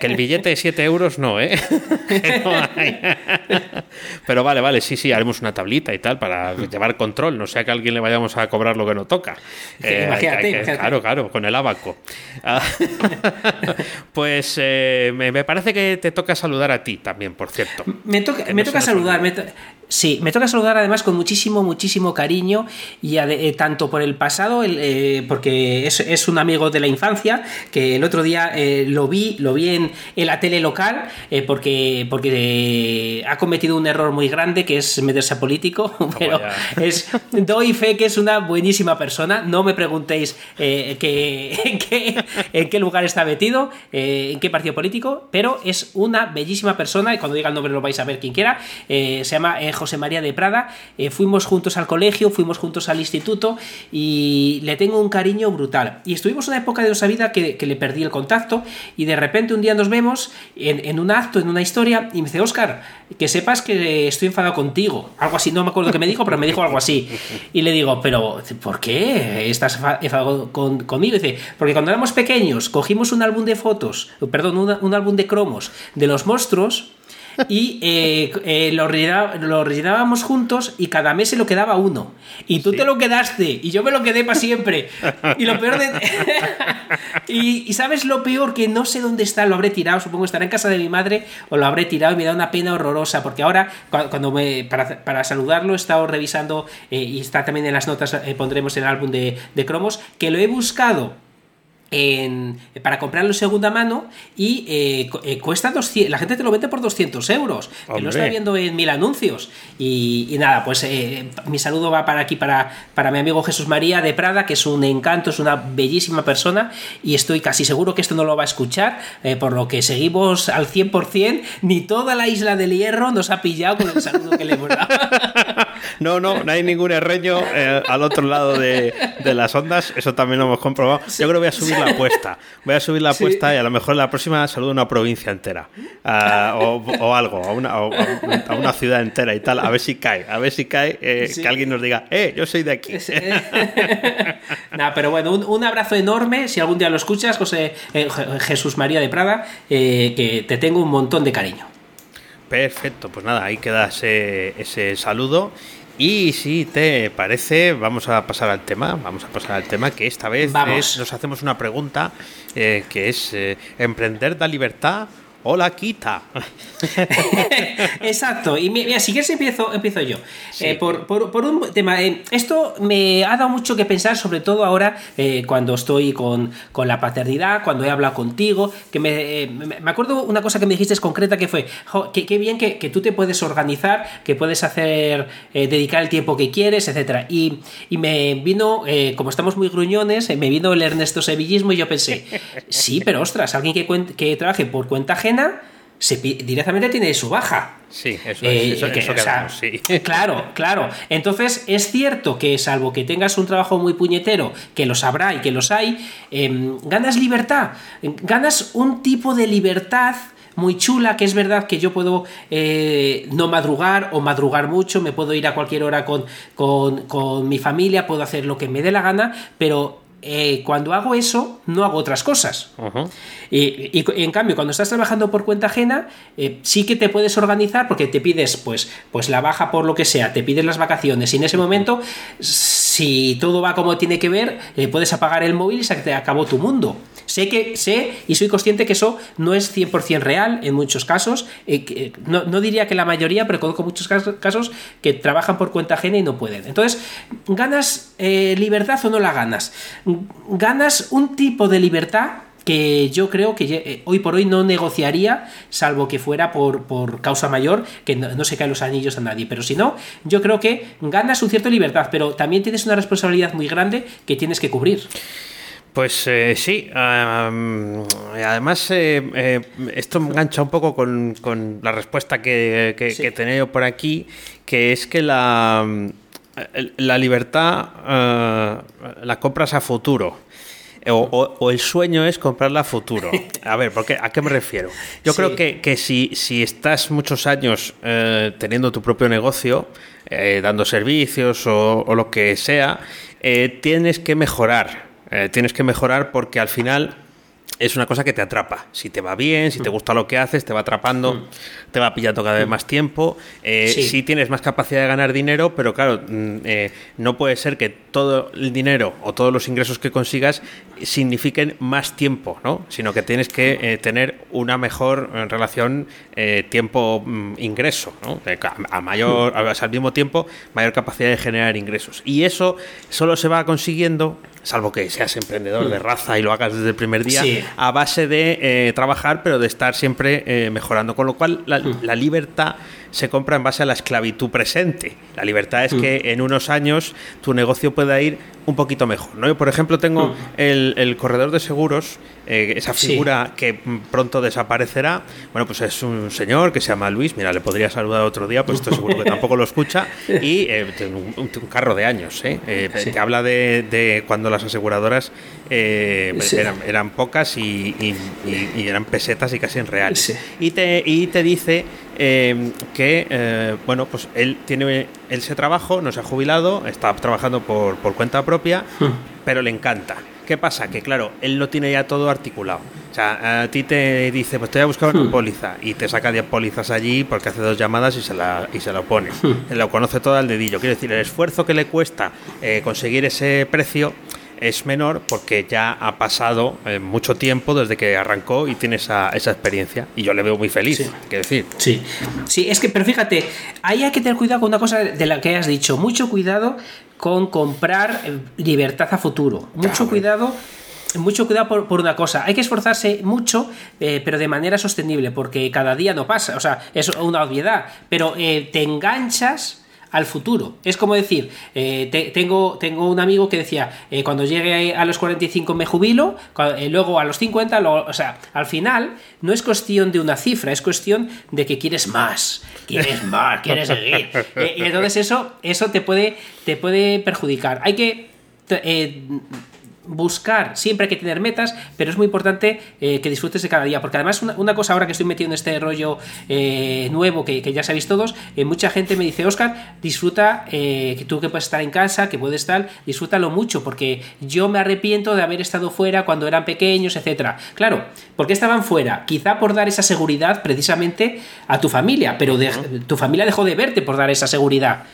Speaker 1: Que el billete de 7 euros no, ¿eh? Pero vale, vale, sí, sí, haremos una tablita y tal para llevar control, no sea que a alguien le vayamos a cobrar lo que no toca.
Speaker 2: Eh,
Speaker 1: claro, claro, con el abaco. Ah, pues eh, me, parece que te toca saludar a ti también, por cierto.
Speaker 2: Me toca, me toca saludar. Sí, me toca saludar además con muchísimo, muchísimo cariño y eh, tanto por el pasado, eh, porque es, un amigo de la infancia, que el otro día eh, lo vi, lo vi en, la tele local, porque, porque ha cometido un error muy grande que es meterse a político, pero es, doy fe que es una buenísima persona, no me preguntéis que, en, qué, en, qué, lugar está metido, en qué partido político, pero es una bellísima persona, y cuando diga el nombre lo vais a ver quien quiera, se llama... José María de Prada. Eh, fuimos juntos al colegio, fuimos juntos al instituto y le tengo un cariño brutal. Y estuvimos una época de nuestra vida que, le perdí el contacto y de repente un día nos vemos en, un acto, en una historia y me dice, Oscar, que sepas que estoy enfadado contigo. Algo así, no me acuerdo qué me dijo, pero me dijo algo así. Y le digo, pero ¿por qué estás enfadado conmigo? Y dice, porque cuando éramos pequeños cogimos un álbum de fotos, perdón, un álbum de cromos de los monstruos y eh, eh, lo, rellenábamos juntos y cada mes se lo quedaba uno. Y tú te lo quedaste y yo me lo quedé para siempre. Y lo peor de... y, sabes lo peor que no sé dónde está, lo habré tirado, supongo estará en casa de mi madre o lo habré tirado y me da una pena horrorosa porque ahora cuando me para, saludarlo he estado revisando y está también en las notas pondremos el álbum de, de cromos que lo he buscado para comprarlo segunda mano y eh, eh, cuesta 200, la gente te lo vende por 200 euros, que lo está viendo en mil anuncios. Y, nada, pues eh, mi saludo va para aquí, para, para mi amigo Jesús María de Prada, que es un encanto, es una bellísima persona y estoy casi seguro que esto no lo va a escuchar, por lo que seguimos al 100%, ni toda la isla del hierro nos ha pillado con el saludo que le hemos dado.
Speaker 1: No, no, no hay ningún herreño al otro lado de, de, las ondas, eso también lo hemos comprobado. Yo creo que voy a subir la apuesta. Voy a subir la apuesta y a lo mejor la próxima saludo a una provincia entera. o, algo, a una, a una, ciudad entera y tal. A ver si cae. A ver si cae eh, que alguien nos diga, eh, yo soy de aquí.
Speaker 2: nah, pero bueno, un, abrazo enorme. Si algún día lo escuchas, José eh, Jesús María de Prada, eh, que te tengo un montón de cariño.
Speaker 1: Perfecto, pues nada, ahí queda ese, ese saludo. Y si te parece, vamos a pasar al tema. Vamos a pasar al tema que esta vez nos hacemos una pregunta eh, que es eh, ¿emprender da libertad Hola, quita.
Speaker 2: Exacto. Y mira, si quieres empiezo, empiezo yo. Eh, por, un tema. Eh, esto me ha dado mucho que pensar, sobre todo ahora eh, cuando estoy con, la paternidad, cuando he hablado contigo. Que me, me acuerdo una cosa que me dijiste concreta que fue: qué bien que, tú te puedes organizar, que puedes hacer, dedicar el tiempo que quieres, etcétera. Y, me vino, como estamos muy gruñones, me vino el Ernesto Sevillismo y yo pensé: sí, pero ostras, alguien que, que trabaje por cuenta ajena se, directamente tiene su baja.
Speaker 1: Sí, eso, es,
Speaker 2: eh, Claro, claro. Entonces, es cierto que salvo que tengas un trabajo muy puñetero, que los habrá y que los hay, em, ganas libertad, ganas un tipo de libertad muy chula, que es verdad que yo puedo eh, no madrugar o madrugar mucho, me puedo ir a cualquier hora con, con, con mi familia, puedo hacer lo que me dé la gana, pero eh, cuando hago eso, no hago otras cosas. y, en cambio, cuando estás trabajando por cuenta ajena, eh, sí que te puedes organizar porque te pides pues, pues la baja por lo que sea, te pides las vacaciones y en ese momento, si todo va como tiene que ver, eh, puedes apagar el móvil y se te acabó tu mundo. Sé que sé y soy consciente que eso no es 100% real en muchos casos. no, no, diría que la mayoría, pero conozco muchos casos que trabajan por cuenta ajena y no pueden. Entonces, ¿ganas libertad o no la ganas? ganas un tipo de libertad que yo creo que eh, hoy por hoy no negociaría, salvo que fuera por, por causa mayor, que no, se caen los anillos a nadie. Pero si no, yo creo que ganas un cierto libertad, pero también tienes una responsabilidad muy grande que tienes que cubrir.
Speaker 1: Pues eh, sí, además eh, esto me engancha un poco con, la respuesta que, que, he tenido por aquí, que es que la la libertad la compras a futuro. O, el sueño es comprarla a futuro. A ver, porque, ¿a qué me refiero? Yo creo que, si, si, estás muchos años eh, teniendo tu propio negocio, eh, dando servicios o, lo que sea, tienes que mejorar. tienes que mejorar porque al final es una cosa que te atrapa. Si te va bien, si te mm. gusta lo que haces, te va atrapando, mm. te va pillando cada vez mm. más tiempo. Eh, sí. tienes más capacidad de ganar dinero, pero claro, eh, no puede ser que todo el dinero o todos los ingresos que consigas signifiquen más tiempo, ¿no? Sino que tienes que eh, tener una mejor relación tiempo-ingreso, ¿no? A mayor, al mismo tiempo, mayor capacidad de generar ingresos. Y eso solo se va consiguiendo salvo que seas emprendedor de raza y lo hagas desde el primer día, a base de eh, trabajar, pero de estar siempre eh, mejorando. Con lo cual, la, la, libertad se compra en base a la esclavitud presente. La libertad es que en unos años tu negocio pueda ir un poquito mejor. ¿no? Yo, por ejemplo, tengo el, corredor de seguros, eh, esa figura que pronto desaparecerá. Bueno, pues es un señor que se llama Luis. Mira, le podría saludar otro día, pues estoy seguro que tampoco lo escucha. Y tiene un, carro de años, ¿eh? que habla de cuando las aseguradoras eh, eran, pocas y, eran pesetas y casi en real. Y, te, y te dice eh, que, eh, bueno, pues él tiene ese trabajo, no se ha jubilado, está trabajando por, por cuenta propia, pero le encanta. ¿Qué pasa? Que claro, él no tiene ya todo articulado. O sea, a ti te dice, pues te voy a buscar una póliza y te saca 10 pólizas allí porque hace dos llamadas y se la, y se lo pone. Él lo conoce todo al dedillo. Quiero decir, el esfuerzo que le cuesta eh, conseguir ese precio es menor porque ya ha pasado eh, mucho tiempo desde que arrancó y tiene esa, esa experiencia. Y yo le veo muy feliz,
Speaker 2: Sí.
Speaker 1: quiero decir.
Speaker 2: Sí, sí, es que, pero fíjate, ahí hay que tener cuidado con una cosa de la que has dicho. Mucho cuidado con comprar eh, libertad a futuro. Mucho
Speaker 1: Claro.
Speaker 2: cuidado. Mucho cuidado por, por una cosa. Hay que esforzarse mucho, eh, pero de manera sostenible, porque cada día no pasa. O sea, es una obviedad. Pero eh, te enganchas al futuro. Es como decir, eh, te- tengo, tengo un amigo que decía, eh, cuando llegue a los 45 me jubilo, eh, luego a los 50, luego- o sea, al final no es cuestión de una cifra, es cuestión de que quieres más, quieres más, quieres seguir. Y entonces eso, eso te, puede, te puede perjudicar. Hay que... buscar, siempre hay que tener metas, pero es muy importante eh, que disfrutes de cada día, porque además una, una cosa ahora que estoy metido en este rollo eh, nuevo que, que ya sabéis todos, eh, mucha gente me dice, Oscar, disfruta, que tú que puedes estar en casa, que puedes estar, disfrútalo mucho, porque yo me arrepiento de haber estado fuera cuando eran pequeños, etcétera. Claro, ¿por qué estaban fuera? Quizá por dar esa seguridad precisamente a tu familia, pero de- tu familia dejó de verte por dar esa seguridad.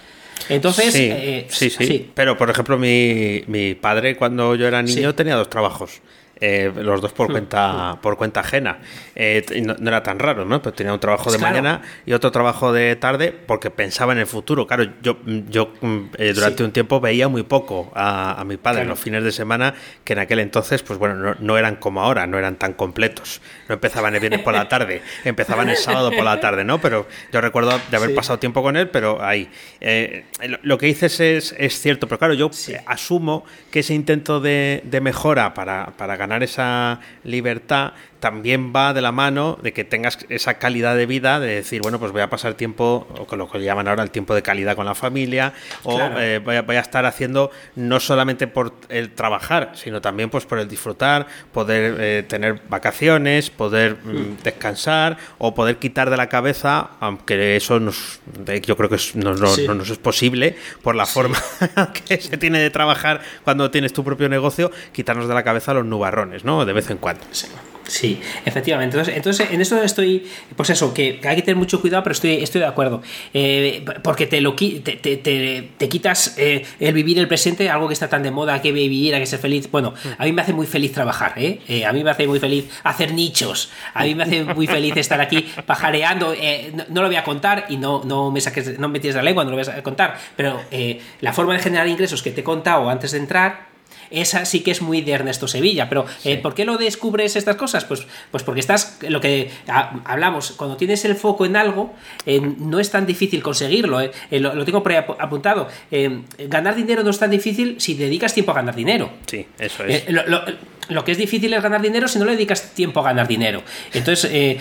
Speaker 2: Entonces,
Speaker 1: sí,
Speaker 2: eh,
Speaker 1: sí, sí, Pero, por ejemplo, mi, mi padre, cuando yo era niño,
Speaker 2: Sí.
Speaker 1: tenía dos trabajos. Eh, los dos por cuenta por cuenta ajena. Eh, no, no era tan raro, ¿no? Pero tenía un trabajo de
Speaker 2: Claro.
Speaker 1: mañana y otro trabajo de tarde porque pensaba en el futuro. Claro, yo, yo mm, eh, durante
Speaker 2: Sí.
Speaker 1: un tiempo veía muy poco a, a mi padre
Speaker 2: Claro.
Speaker 1: los fines de semana, que en aquel entonces, pues bueno, no, no eran como ahora, no eran tan completos. No empezaban el viernes por la tarde, empezaban el sábado por la tarde, ¿no? Pero yo recuerdo de haber
Speaker 2: Sí.
Speaker 1: pasado tiempo con él, pero ahí. Eh, lo, lo que dices es, es cierto, pero claro, yo
Speaker 2: Sí.
Speaker 1: asumo que ese intento de, de mejora para, para ganar esa libertad también va de la mano de que tengas esa calidad de vida, de decir, bueno, pues voy a pasar tiempo, o con lo que llaman ahora el tiempo de calidad con la familia, o
Speaker 2: Claro.
Speaker 1: eh, voy, a, voy a estar haciendo no solamente por el trabajar, sino también pues por el disfrutar, poder eh, tener vacaciones, poder mm, descansar, o poder quitar de la cabeza, aunque eso nos, yo creo que no, no-
Speaker 2: Sí.
Speaker 1: no nos es posible por la forma que se tiene de trabajar cuando tienes tu propio negocio, quitarnos de la cabeza los nubarrones, ¿no? De vez en cuando.
Speaker 2: Sí, Sí, efectivamente. Entonces, entonces, en eso estoy, pues eso, que hay que tener mucho cuidado, pero estoy, estoy de acuerdo. Eh, porque te lo te, te- te- te quitas eh, el vivir el presente, algo que está tan de moda, que vivir, hay que ser feliz. Bueno, a mí me hace muy feliz trabajar, ¿eh? Eh, a mí me hace muy feliz hacer nichos. A mí me hace muy feliz estar aquí pajareando. eh, no, no lo voy a contar y no, no me saques, no me tires la lengua, no lo voy a contar. Pero eh, la forma de generar ingresos que te he contado antes de entrar esa sí que es muy de Ernesto Sevilla, pero eh, ¿por qué lo descubres estas cosas? Pues, pues porque estás, lo que ha- hablamos, cuando tienes el foco en algo, eh, no es tan difícil conseguirlo. eh. Lo, lo tengo por ahí ap- apuntado. Ganar dinero no es tan difícil si dedicas tiempo a ganar dinero.
Speaker 1: Sí, eso es.
Speaker 2: Lo, lo- lo que es difícil es ganar dinero si no le dedicas tiempo a ganar dinero. Entonces, eh,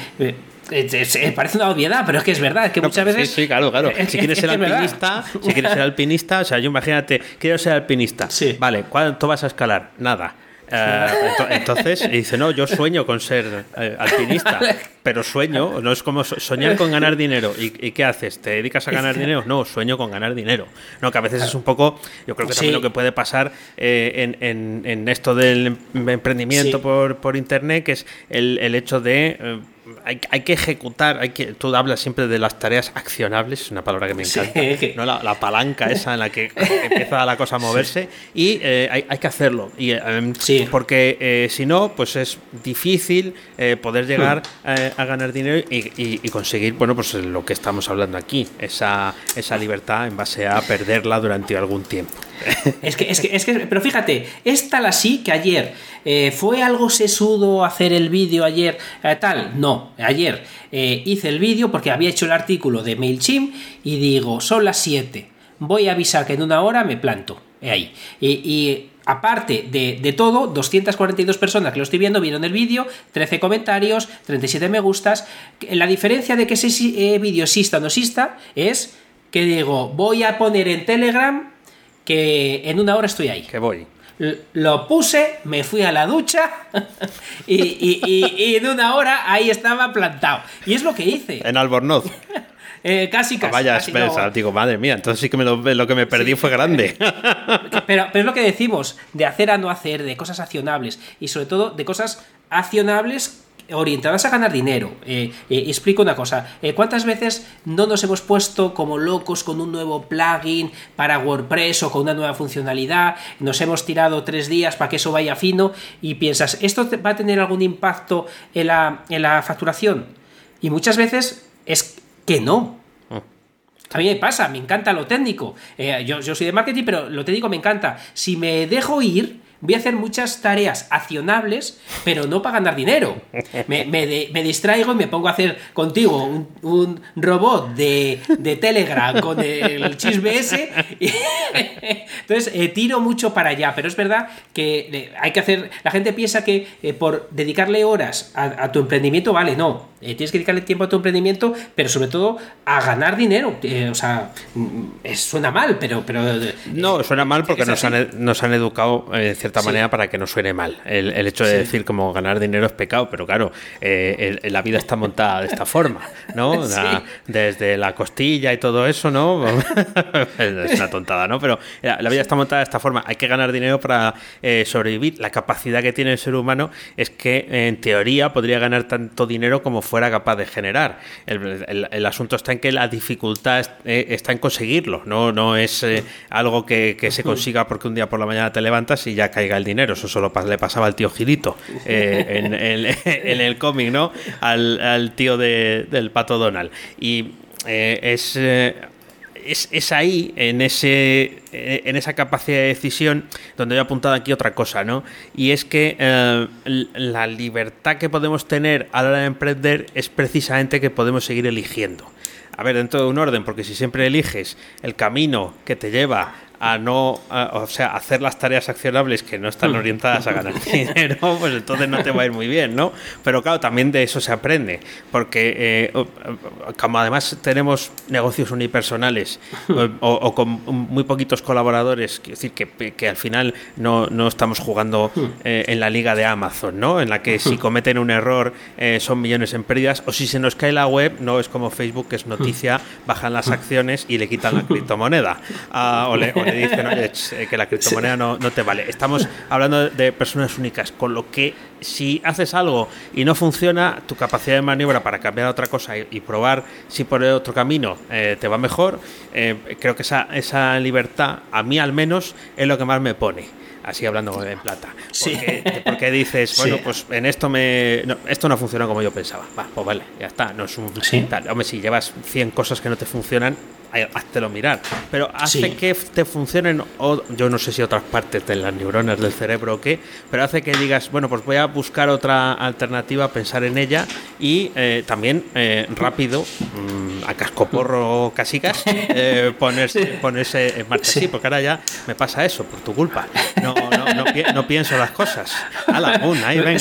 Speaker 2: parece una obviedad, pero es que es verdad, es que muchas veces...
Speaker 1: Sí, sí, claro, claro. Si
Speaker 2: es-
Speaker 1: quieres
Speaker 2: es
Speaker 1: ser
Speaker 2: verdad.
Speaker 1: alpinista, si quieres ser alpinista, o sea, yo imagínate, quiero ser alpinista.
Speaker 2: Sí.
Speaker 1: Vale, ¿cuánto vas a escalar? Nada. Ento- entonces, y dice, no, yo sueño con ser eh, alpinista, pero sueño, no es como so- soñar con ganar dinero. ¿Y, y qué haces? ¿Te dedicas a ganar dinero? No, sueño con ganar dinero. No, que a veces es un poco, yo creo que también
Speaker 2: Sí.
Speaker 1: lo que puede pasar eh, en, en- en esto del em- emprendimiento
Speaker 2: Sí.
Speaker 1: por, por internet, que es el, el hecho de... eh, hay, hay que ejecutar, hay que, tú hablas siempre de las tareas accionables, es una palabra que me encanta, ¿no? la, la palanca esa en la que empieza la cosa a moverse y eh, hay, hay que hacerlo. Y, eh,
Speaker 2: Sí.
Speaker 1: Porque eh, si no, pues es difícil eh, poder llegar eh, a ganar dinero y, y- y conseguir, bueno, pues lo que estamos hablando aquí, esa, esa libertad en base a perderla durante algún tiempo.
Speaker 2: Es que, es que, es que, pero fíjate, es tal así que ayer eh, fue algo sesudo hacer el vídeo ayer, eh, tal, no, ayer eh, hice el vídeo porque había hecho el artículo de MailChimp y digo, son las 7, voy a avisar que en una hora me planto, ahí. Y, aparte de, de todo, 242 personas que lo estoy viendo vieron el vídeo, 13 comentarios, 37 me gustas. La diferencia de que ese vídeo exista o no exista es que digo, voy a poner en Telegram que en una hora estoy ahí.
Speaker 1: Que voy.
Speaker 2: Lo puse, me fui a la ducha y, en una hora ahí estaba plantado. Y es lo que hice.
Speaker 1: En Albornoz.
Speaker 2: Eh, casi, casi.
Speaker 1: Vaya, digo, madre mía, entonces sí que me lo, que me perdí fue grande.
Speaker 2: pero, pero es lo que decimos, de hacer a no hacer, de cosas accionables y sobre todo de cosas accionables orientadas a ganar dinero. Eh, eh, explico una cosa. Eh, ¿Cuántas veces no nos hemos puesto como locos con un nuevo plugin para WordPress o con una nueva funcionalidad? Nos hemos tirado tres días para que eso vaya fino y piensas, ¿esto va a tener algún impacto en la, en la facturación? Y muchas veces es que no. Oh. A mí me pasa, me encanta lo técnico. yo, yo soy de marketing, pero lo técnico me encanta. Si me dejo ir, voy a hacer muchas tareas accionables, pero no para ganar dinero. Me, distraigo y me pongo a hacer contigo un, robot de, Telegram con el chisbs. Entonces, eh, tiro mucho para allá, pero es verdad que eh, hay que hacer. La gente piensa que eh, por dedicarle horas a, tu emprendimiento, vale, no. Tienes que dedicarle tiempo a tu emprendimiento, pero sobre todo a ganar dinero. o sea, mm, suena mal, pero. pero
Speaker 1: no, suena mal porque nos han, nos han educado en cierta manera para que no suene mal. El, hecho de decir como ganar dinero es pecado, pero claro, eh, la vida está montada de esta forma, ¿no? desde la costilla y todo eso, ¿no? es una tontada, ¿no? Pero la, vida está montada de esta forma. Hay que ganar dinero para eh, sobrevivir. La capacidad que tiene el ser humano es que, en teoría, podría ganar tanto dinero como fuera capaz de generar. El, asunto está en que la dificultad eh, está en conseguirlo, no, no es algo que, que se consiga porque un día por la mañana te levantas y ya caiga el dinero eso solo le pasaba al tío Gilito eh, en, el cómic, ¿no? Al, tío del pato Donald. Y eh, eh, es, es, ahí, en, ese, en esa capacidad de decisión, donde he apuntado aquí otra cosa, ¿no? Y es que la libertad que podemos tener a la hora de emprender es precisamente que podemos seguir eligiendo. A ver, dentro de un orden, porque si siempre eliges el camino que te lleva a no, o sea, hacer las tareas accionables que no están hmm. orientadas a ganar dinero, pues entonces no te va a ir muy bien, ¿no? Pero claro, también de eso se aprende, porque eh, como además tenemos negocios unipersonales hmm. o, con muy poquitos colaboradores, quiero decir que, que al final no, no estamos jugando hmm. eh, en la liga de Amazon, ¿no? En la que si cometen un error eh, son millones en pérdidas, o si se nos cae la web, no es como Facebook, que es noticia, bajan las acciones y le quitan la criptomoneda. Ah, o, le, dicen, eh, que la criptomoneda no, no, te vale. Estamos hablando de personas únicas, con lo que si haces algo y no funciona, tu capacidad de maniobra para cambiar a otra cosa y, probar si por otro camino eh, te va mejor, eh, creo que esa, esa libertad, a mí al menos, es lo que más me pone así hablando en plata. Porque, dices, bueno, pues en esto me esto no funciona como yo pensaba. Va, pues vale, ya está, no es un tal. Hombre, si llevas 100 cosas que no te funcionan, háztelo mirar. Pero hace que te funcionen, o yo no sé si otras partes de las neuronas del cerebro o qué, pero hace que digas, bueno, pues voy a buscar otra alternativa, pensar en ella y eh, también eh, rápido, mm, a cascoporro casi casi, eh, ponerse, ponerse en marcha. Sí. porque ahora ya me pasa eso, por tu culpa. No, no, no, pienso las cosas. la ahí venga.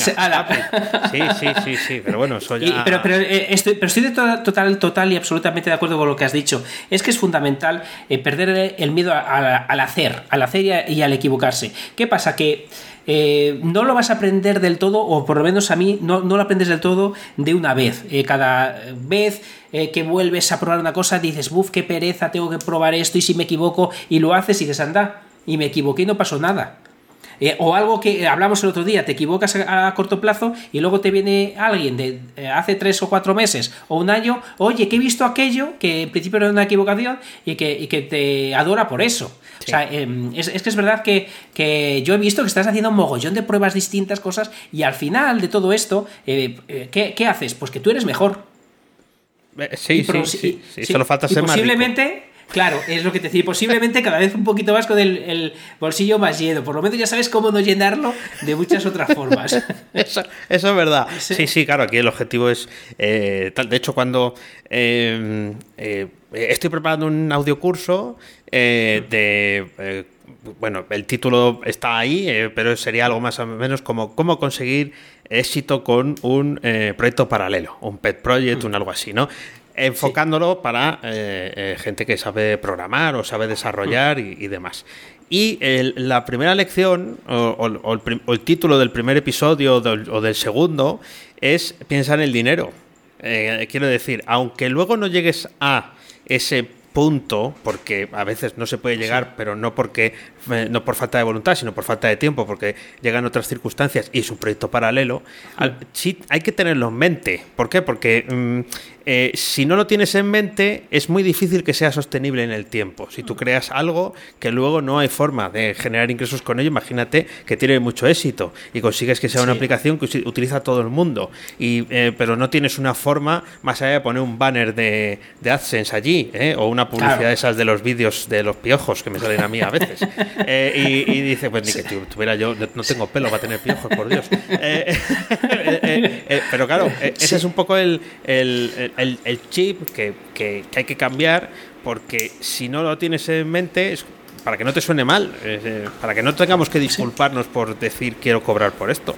Speaker 1: Sí, sí, sí, sí, pero bueno, eso ya...
Speaker 2: pero, pero, estoy, pero estoy total, total y absolutamente de acuerdo con lo que has dicho. Es que es fundamental eh, perder el miedo al hacer, al hacer y, al equivocarse. ¿Qué pasa? Que eh, no lo vas a aprender del todo, o por lo menos a mí no, lo aprendes del todo de una vez. Eh, cada vez que vuelves a probar una cosa dices, buf, qué pereza, tengo que probar esto y si me equivoco y lo haces y dices, anda, y me equivoqué y no pasó nada. Eh, o algo que hablamos el otro día, te equivocas a, corto plazo y luego te viene alguien de eh, hace tres o cuatro meses o un año, oye, que he visto aquello, que en principio era una equivocación y que, que te adora por eso. O sea, em, es, que es verdad que, yo he visto que estás haciendo un mogollón de pruebas distintas, cosas, y al final de todo esto, eh, ¿qué, haces? Pues que tú eres mejor.
Speaker 1: Sí, sí, sí, Solo falta ser
Speaker 2: posiblemente, Claro, es lo que te decía. Posiblemente cada vez un poquito más con el, bolsillo más lleno. Por lo menos ya sabes cómo no llenarlo de muchas otras formas.
Speaker 1: eso, es verdad. Sí. sí, claro. Aquí el objetivo es. Eh, tal. De hecho, cuando eh, eh, estoy preparando un audiocurso de bueno, el título está ahí, pero sería algo más o menos como cómo conseguir éxito con un proyecto paralelo, un pet project, un algo así, ¿no? Enfocándolo para gente que sabe programar o sabe desarrollar y, demás. Y la primera lección, o, el, título del primer episodio o del segundo, es piensa en el dinero. quiero decir, aunque luego no llegues a ese punto, porque a veces no se puede llegar, pero no porque eh, no por falta de voluntad, sino por falta de tiempo, porque llegan otras circunstancias y es un proyecto paralelo, sí hay que tenerlo en mente. ¿Por qué? Porque mm, eh, si no lo tienes en mente, es muy difícil que sea sostenible en el tiempo. Si tú creas algo que luego no hay forma de generar ingresos con ello, imagínate que tiene mucho éxito y consigues que sea una aplicación que utiliza todo el mundo, y, eh, pero no tienes una forma más allá de poner un banner de, AdSense allí, ¿eh? o una publicidad de esas de los vídeos de los piojos que me salen a mí a veces. y, dice, pues ni que tuviera yo, no tengo pelo para tener piojos, por Dios. pero claro, ese es un poco el el, chip que, hay que cambiar porque si no lo tienes en mente es para que no te suene mal, eh, para que no tengamos que disculparnos por decir quiero cobrar por esto.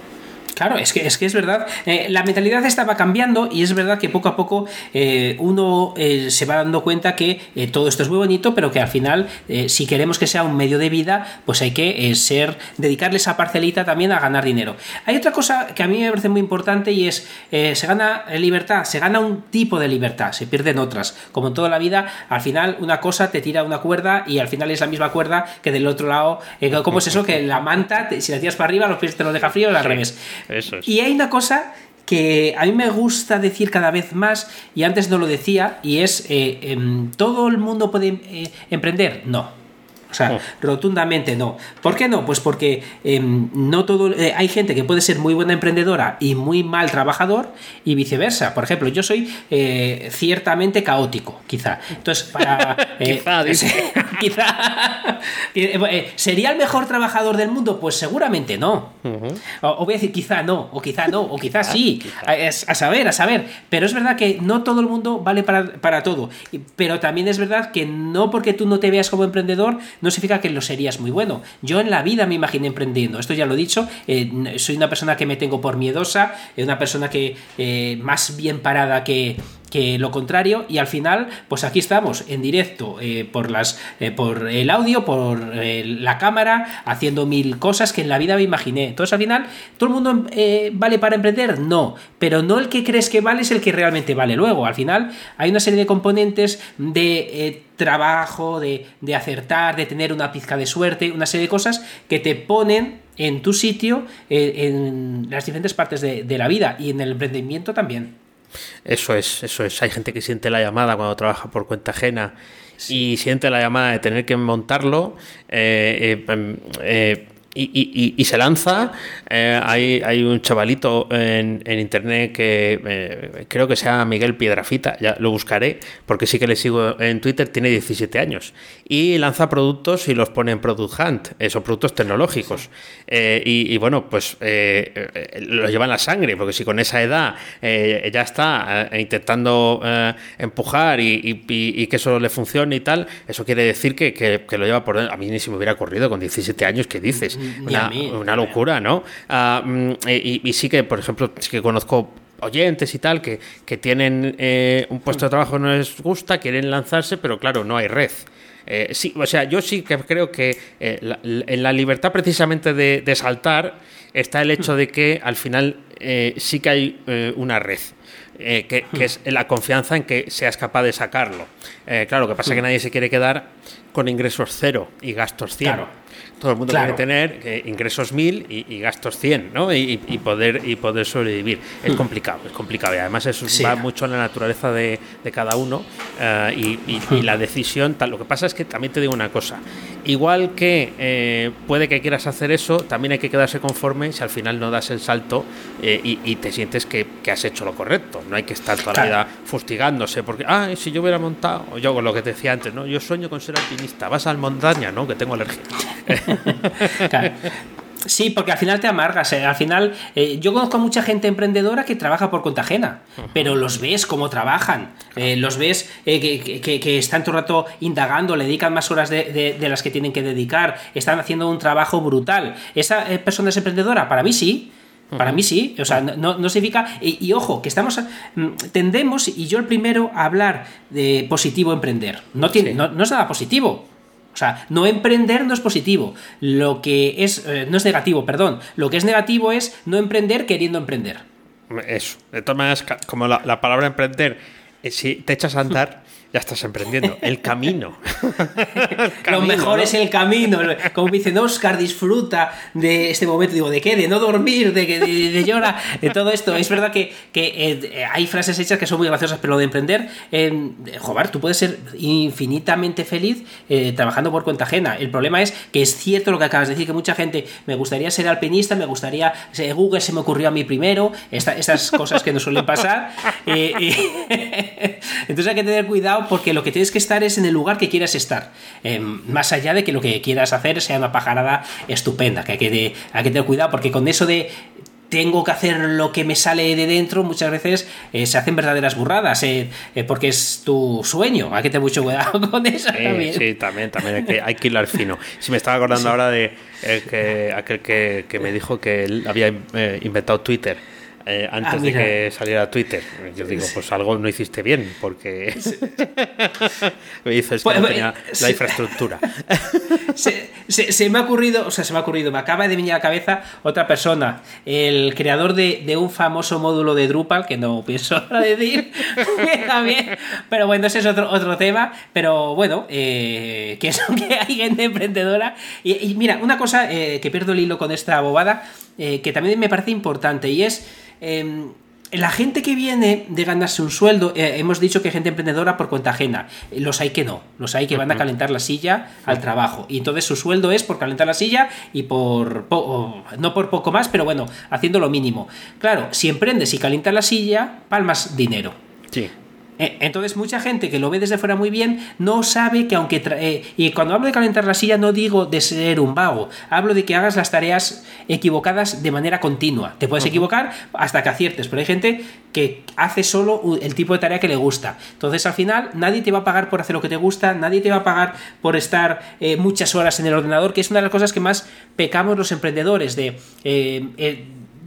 Speaker 2: Claro, es que es, que es verdad. Eh, la mentalidad estaba cambiando y es verdad que poco a poco eh, uno eh, se va dando cuenta que todo esto es muy bonito, pero que al final, si queremos que sea un medio de vida, pues hay que ser, dedicarle esa parcelita también a ganar dinero. Hay otra cosa que a mí me parece muy importante y es, se gana libertad, se gana un tipo de libertad, se pierden otras. Como en toda la vida, al final una cosa te tira una cuerda y al final es la misma cuerda que del otro lado. ¿Cómo es eso? Que la manta, si la tiras para arriba, los pies te los deja frío o al revés. Y hay una cosa que a mí me gusta decir cada vez más, y antes no lo decía, y es, eh, em, ¿todo el mundo puede eh, emprender? No. O sea, oh. rotundamente no. ¿Por qué no? Pues porque em, no todo. Eh, hay gente que puede ser muy buena emprendedora y muy mal trabajador, y viceversa. Por ejemplo, yo soy eh, ciertamente caótico, quizá. Entonces, para.
Speaker 1: Eh,
Speaker 2: quizá, ¿Sería el mejor trabajador del mundo? Pues seguramente no. o, voy a decir quizá no, o quizá no, o quizá sí. A, a, saber, a saber. Pero es verdad que no todo el mundo vale para, para todo. Pero también es verdad que no porque tú no te veas como emprendedor no significa que lo serías muy bueno. Yo en la vida me imaginé emprendiendo, esto ya lo he dicho, eh, soy una persona que me tengo por miedosa, eh, una persona que eh, más bien parada que, lo contrario y al final pues aquí estamos en directo por las por el audio por la cámara haciendo mil cosas que en la vida me imaginé. Entonces al final todo el mundo vale para emprender no pero no el que crees que vale es el que realmente vale luego. Al final hay una serie de componentes de trabajo, de, acertar, de tener una pizca de suerte, una serie de cosas que te ponen en tu sitio eh, en las diferentes partes de, la vida y en el emprendimiento también.
Speaker 1: Eso es, eso es. Hay gente que siente la llamada cuando trabaja por cuenta ajena y siente la llamada de tener que montarlo. Eh, eh, em, y, se lanza. Eh, hay, hay, un chavalito en, internet que eh, creo que se llama Miguel Piedrafita, ya lo buscaré, porque sí que le sigo en Twitter, tiene 17 años. Y lanza productos y los pone en Product Hunt, esos productos tecnológicos. Eh, y, bueno, pues lo lleva en la sangre, porque si con esa edad ya está intentando empujar y, que eso le funcione y tal, eso quiere decir que, que, lo lleva por... A mí ni si me hubiera corrido con 17 años, ¿qué dices? Una, locura, ¿no? Ah, mm, y, sí que, por ejemplo, sí que conozco oyentes y tal que, tienen eh, un puesto de trabajo que no les gusta, quieren lanzarse, pero claro, no hay red. Eh, sí, o sea, yo sí que creo que eh, en la libertad precisamente de, saltar está el hecho de que al final sí que hay una red. que, es la confianza en que seas capaz de sacarlo. claro, lo que pasa es que nadie se quiere quedar con ingresos cero y gastos cero. Todo el mundo quiere tener eh, ingresos mil y, gastos 100, ¿no? Y, poder, y poder sobrevivir. Es hmm. complicado, es complicado. Y además eso va mucho en la naturaleza de, cada uno eh, y, hmm. la decisión. Tal. Lo que pasa es que también te digo una cosa. Igual que eh, puede que quieras hacer eso, también hay que quedarse conforme si al final no das el salto y, te sientes que, has hecho lo correcto. No hay que estar toda la vida fustigándose porque, ah, si yo hubiera montado, yo con lo que te decía antes, ¿no? Yo sueño con ser alpinista. Vas al montaña, ¿no? Que tengo alergia.
Speaker 2: Sí, porque al final te amargas. Eh. Al final, eh, yo conozco a mucha gente emprendedora que trabaja por cuenta ajena, pero los ves cómo trabajan, eh, los ves que, están todo el rato indagando, le dedican más horas de, las que tienen que dedicar, están haciendo un trabajo brutal. ¿Esa persona es emprendedora? Para mí sí. Para mí sí, o sea, no, no significa. Y, ojo, que estamos. Mm, tendemos, y yo el primero, a hablar de positivo emprender. No, tiene, no, es nada positivo. O sea, no emprender no es positivo. Lo que es. Eh, no es negativo, perdón. Lo que es negativo es no emprender queriendo emprender.
Speaker 1: Eso. De todas maneras, como la, la palabra emprender, eh, si te echas a andar ya estás emprendiendo. El camino.
Speaker 2: Lo mejor es el camino. Como dicen Oscar, disfruta de este momento. Digo, ¿de qué? De no dormir, de, de, de llorar, de todo esto. Es verdad que, eh, hay frases hechas que son muy graciosas, pero lo de emprender, eh, joder, tú puedes ser infinitamente feliz eh, trabajando por cuenta ajena. El problema es que es cierto lo que acabas de decir, que mucha gente me gustaría ser alpinista, me gustaría. Google se me ocurrió a mí primero, estas cosas que nos suelen pasar. entonces hay que tener cuidado porque lo que tienes que estar es en el lugar que quieras estar. Em, más allá de que lo que quieras hacer sea una pajarada estupenda, que hay que, hay que tener cuidado porque con eso de tengo que hacer lo que me sale de dentro, muchas veces eh, se hacen verdaderas burradas, eh, eh, porque es tu sueño. Hay que tener mucho cuidado con eso también.
Speaker 1: Sí, también, también hay que, hay que hilar fino. Si me estaba acordando ahora de que, aquel que, que, me dijo que él había inventado Twitter eh, antes ah, de que saliera Twitter. Yo digo, pues algo no hiciste bien, porque me dices que pues, no tenía la infraestructura.
Speaker 2: Se, me ha ocurrido, o sea, se me ha ocurrido, me acaba de venir a la cabeza otra persona, el creador de, un famoso módulo de Drupal, que no pienso decir, también, pero bueno, ese es otro, otro tema, pero bueno, eh, que es que hay gente emprendedora. Y, mira, una cosa eh, que pierdo el hilo con esta bobada, que también me parece importante, y es Em, la gente que viene de ganarse un sueldo, eh, hemos dicho que gente emprendedora por cuenta ajena. Los hay que no. Los hay que van a calentar la silla al trabajo. Y entonces su sueldo es por calentar la silla y por. no por poco más, pero bueno, haciendo lo mínimo. Claro, si emprendes y calientas la silla, palmas dinero.
Speaker 1: Sí.
Speaker 2: Eh, entonces mucha gente que lo ve desde fuera muy bien no sabe que aunque... Eh, y cuando hablo de calentar la silla no digo de ser un vago, hablo de que hagas las tareas equivocadas de manera continua. Te puedes equivocar hasta que aciertes, pero hay gente que hace solo el tipo de tarea que le gusta. Entonces al final nadie te va a pagar por hacer lo que te gusta, nadie te va a pagar por estar eh, muchas horas en el ordenador, que es una de las cosas que más pecamos los emprendedores de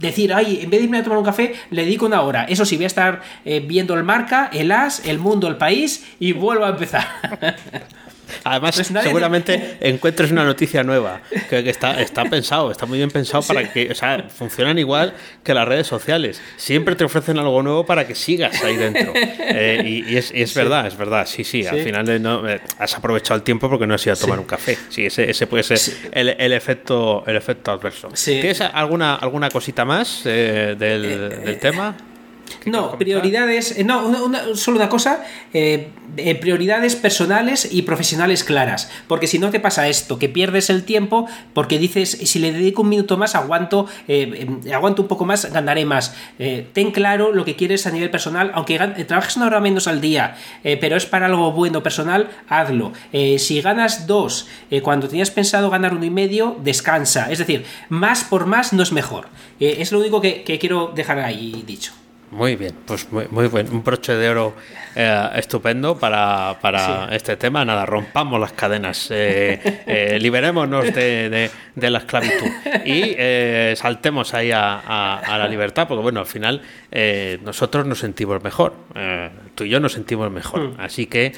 Speaker 2: decir, ay, en vez de irme a tomar un café, le dedico una hora. Eso sí, voy a estar eh, viendo el marca, el as, el mundo, el país y vuelvo a empezar.
Speaker 1: Además, seguramente encuentres una noticia nueva, que, está, está pensado, está muy bien pensado para que, o sea, funcionan igual que las redes sociales. Siempre te ofrecen algo nuevo para que sigas ahí dentro. Eh, y, es, verdad, es verdad, sí, sí, al final eh, no, eh, has aprovechado el tiempo porque no has ido a tomar un café. Sí, ese, ese puede ser el, efecto, el efecto adverso. ¿Tienes alguna, alguna cosita más del, del tema?
Speaker 2: No, prioridades, eh, no, solo una cosa, eh, eh, prioridades personales y profesionales claras, porque si no te pasa esto, que pierdes el tiempo porque dices, si le dedico un minuto más, aguanto, aguanto un poco más, ganaré más. ten claro lo que quieres a nivel personal, aunque trabajes una hora menos al día, pero es para algo bueno personal, hazlo. si ganas dos, cuando tenías pensado ganar uno y medio, descansa. Es decir, más por más no es mejor. es lo único que quiero dejar ahí dicho.
Speaker 1: Muy bien, pues muy, muy buen, un broche de oro eh, estupendo para, para este tema. Nada, rompamos las cadenas, eh, eh, liberémonos de, de, la esclavitud y saltemos ahí a, a, la libertad, porque bueno, al final nosotros nos sentimos mejor, tú y yo nos sentimos mejor. Mm. Así que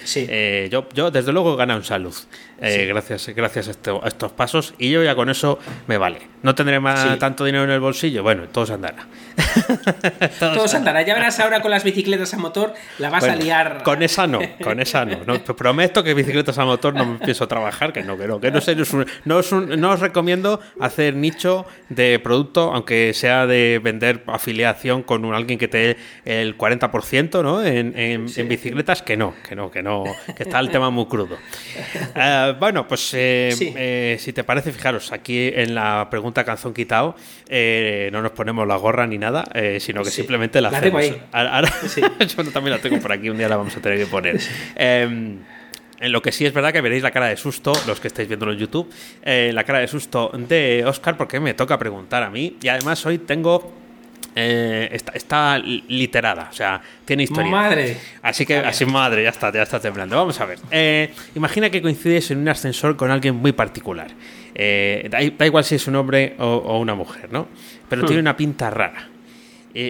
Speaker 1: yo, yo, desde luego, he ganado en salud. gracias, gracias a, estos pasos y yo ya con eso me vale. No tendré más tanto dinero en el bolsillo, bueno, todos andará.
Speaker 2: todos, andará. Ya verás ahora con las bicicletas a motor, la vas a
Speaker 1: con esa no, con esa no. no prometo que bicicletas a motor no me empiezo a trabajar, que no, que no, que no sé, no, os recomiendo hacer nicho de producto, aunque sea de vender afiliación con un, alguien que te dé el 40% ¿no? en, en, bicicletas, que no, que no, que no, que está el tema muy crudo. Eh, bueno, pues eh, eh, si te parece, fijaros, aquí en la pregunta canción quitado, no nos ponemos la gorra ni nada, sino que simplemente la, hacemos. Ahora, yo también la tengo por aquí un día la vamos a tener que poner. Em, en lo que sí es verdad que veréis la cara de susto, los que estáis viendo en YouTube, eh, la cara de susto de Oscar, porque me toca preguntar a mí. Y además hoy tengo eh, está, está literada, o sea, tiene historia.
Speaker 2: Madre.
Speaker 1: Así que, así madre, ya está, ya está temblando. Vamos a ver. Eh, imagina que coincides en un ascensor con alguien muy particular. Eh, da, igual si es un hombre o, una mujer, ¿no? Pero tiene hmm. una pinta rara.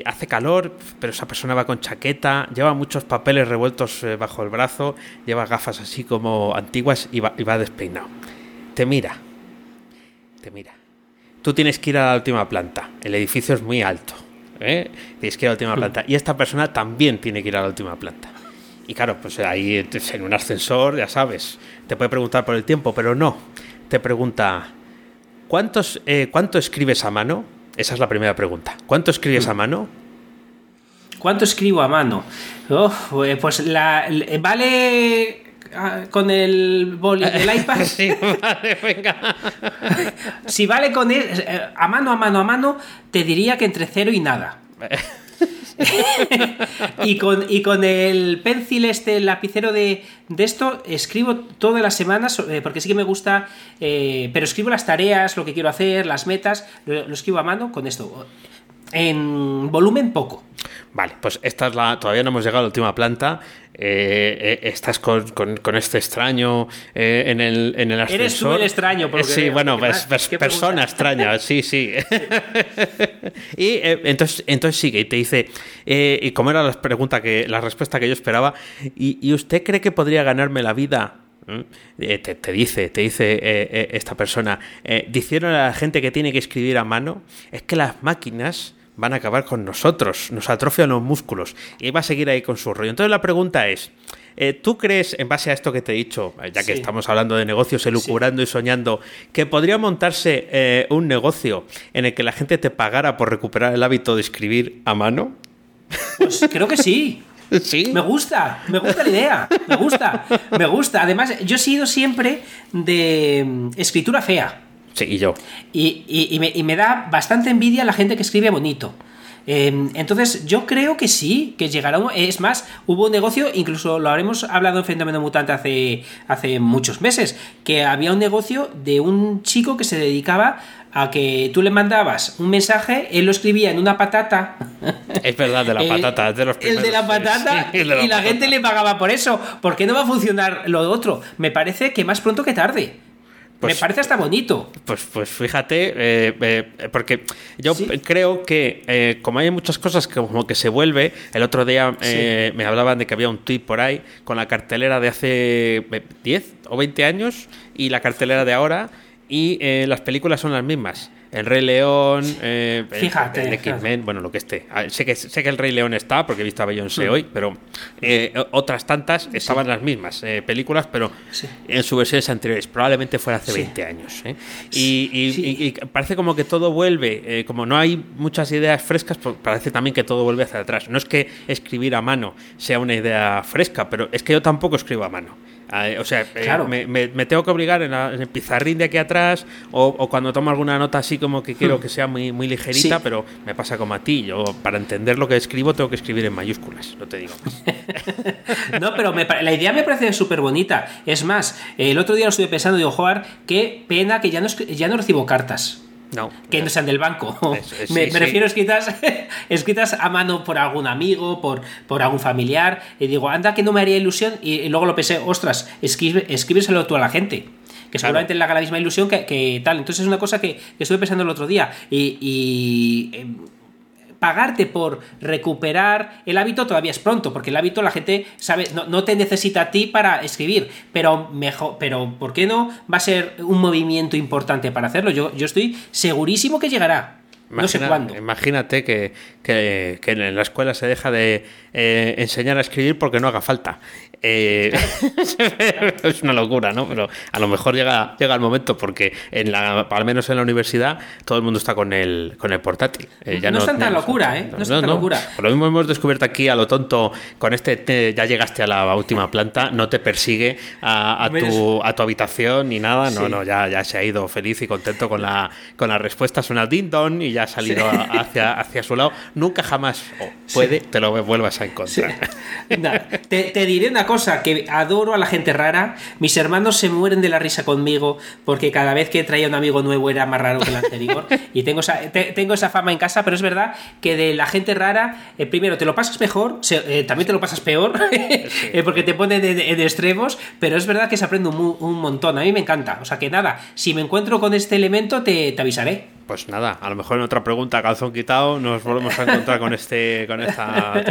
Speaker 1: Hace calor, pero esa persona va con chaqueta, lleva muchos papeles revueltos bajo el brazo, lleva gafas así como antiguas y va, y va despeinado. Te mira, te mira. Tú tienes que ir a la última planta. El edificio es muy alto. ¿eh? Tienes que ir a la última planta. Y esta persona también tiene que ir a la última planta. Y claro, pues ahí en un ascensor, ya sabes, te puede preguntar por el tiempo, pero no. Te pregunta, ¿cuántos, eh, ¿cuánto escribes a mano? Esa es la primera pregunta. ¿Cuánto escribes a mano?
Speaker 2: ¿Cuánto escribo a mano? Eh, pues la, vale ah, con el boli del iPad.
Speaker 1: sí, vale, venga.
Speaker 2: si vale con él, a mano, a mano, a mano, te diría que entre cero y nada. y, con, y con el pencil, este, el lapicero de, esto, escribo todas las semanas, eh, porque sí que me gusta, eh, pero escribo las tareas, lo que quiero hacer, las metas, lo escribo a mano con esto. En volumen poco.
Speaker 1: Vale, pues esta es la. Todavía no hemos llegado a la última planta. Eh, eh, estás con, este extraño eh, en, el, en el ascensor.
Speaker 2: Eres tú el extraño, porque
Speaker 1: Sí, bueno, pues, persona extraña, sí, sí. y entonces, entonces sigue y te dice, y como era la pregunta que, la respuesta que yo esperaba, ¿y, usted cree que podría ganarme la vida ¿Mm? Te, dice, te dice esta persona, diciendo a la gente que tiene que escribir a mano, es que las máquinas van a acabar con nosotros, nos atrofian los músculos y va a seguir ahí con su rollo. Entonces la pregunta es, eh, ¿tú crees, en base a esto que te he dicho, eh, ya que estamos hablando de negocios, elucubrando y soñando, que podría montarse eh, un negocio en el que la gente te pagara por recuperar el hábito de escribir a mano?
Speaker 2: Pues creo que sí.
Speaker 1: Sí.
Speaker 2: Me gusta, me gusta la idea, me gusta, me gusta. Además, yo he sido siempre de mm, escritura fea.
Speaker 1: Sí, y yo.
Speaker 2: Y, me, da bastante envidia la gente que escribe bonito. Em, entonces, yo creo que sí, que llegará. Es más, hubo un negocio, incluso lo habremos hablado en Fenómeno Mutante hace, hace muchos meses, que había un negocio de un chico que se dedicaba a que tú le mandabas un mensaje, él lo escribía en una patata.
Speaker 1: Es verdad, de la patata,
Speaker 2: es de los El de la patata, y la, gente le pagaba por eso. ¿Por qué no va a funcionar lo otro? Me parece que más pronto que tarde. Pues, Me parece hasta bonito.
Speaker 1: Pues, pues fíjate, eh, eh, porque yo creo que eh, como hay muchas cosas que como que se vuelve, el otro día me hablaban de que había un tweet por ahí con la cartelera de hace 10 o 20 años y la cartelera de ahora y las películas son las mismas. El Rey León, eh,
Speaker 2: Fíjate,
Speaker 1: el, X-Men, bueno, lo que esté. Ah, sé que, sé que el Rey León está, porque he visto a Beyoncé hmm. hoy, pero eh, otras tantas estaban las mismas eh, películas, pero en sus versiones anteriores. Probablemente fuera hace 20 años. Y, parece como que todo vuelve, como no hay muchas ideas frescas, pues parece también que todo vuelve hacia atrás. No es que escribir a mano sea una idea fresca, pero es que yo tampoco escribo a mano. Ah, o sea, me, me, tengo que obligar en, el pizarrín de aquí atrás o, cuando tomo alguna nota así como que quiero hmm. que sea muy, muy ligerita, pero me pasa como a ti. Yo, para entender lo que escribo, tengo que escribir en mayúsculas, no te digo
Speaker 2: no, pero la idea me parece súper bonita. Es más, el otro día lo estuve pensando, digo, Joar, qué pena que ya no, ya no recibo cartas.
Speaker 1: No.
Speaker 2: Que no sean del banco. me, refiero a escritas, escritas a mano por algún amigo, por, por algún familiar. Y digo, anda que no me haría ilusión. Y, luego lo pensé, ostras, escribe, escríbeselo tú a la gente. Que seguramente le haga la misma ilusión que, tal. Entonces es una cosa que, estuve pensando el otro día. y em, pagarte por recuperar el hábito todavía es pronto, porque el hábito la gente sabe, no, te necesita a ti para escribir, pero mejor, pero ¿por qué no va a ser un movimiento importante para hacerlo? Yo, yo estoy segurísimo que llegará. no sé cuándo.
Speaker 1: Imagínate que, en la escuela se deja de eh, enseñar a escribir porque no haga falta. Eh, es una locura, ¿no? Pero a lo mejor llega, llega el momento porque en la, al menos en la universidad todo el mundo está con el, con el portátil.
Speaker 2: Eh, ya no, es tanta locura, ¿eh? No es tanta locura.
Speaker 1: Por lo mismo hemos descubierto aquí a lo tonto, con este ya llegaste a la última planta, no te persigue a, tu, a tu habitación ni nada, no, no, ya, ya se ha ido feliz y contento con la, con la respuesta, suena ding dong y ya ha salido hacia, hacia su lado. Nunca jamás, puede, te lo vuelvas a encontrar.
Speaker 2: te, te diré una cosa cosa que adoro a la gente rara. Mis hermanos se mueren de la risa conmigo porque cada vez que traía un amigo nuevo era más raro que el anterior. y tengo esa, tengo esa fama en casa, pero es verdad que de la gente rara, eh, primero te lo pasas mejor, eh, también te lo pasas peor, eh, porque te pone en extremos, pero es verdad que se aprende un, un, montón. A mí me encanta. O sea que nada, si me encuentro con este elemento, te, te avisaré
Speaker 1: pues nada, a lo mejor en otra pregunta, calzón quitado, nos volvemos a encontrar con este con esta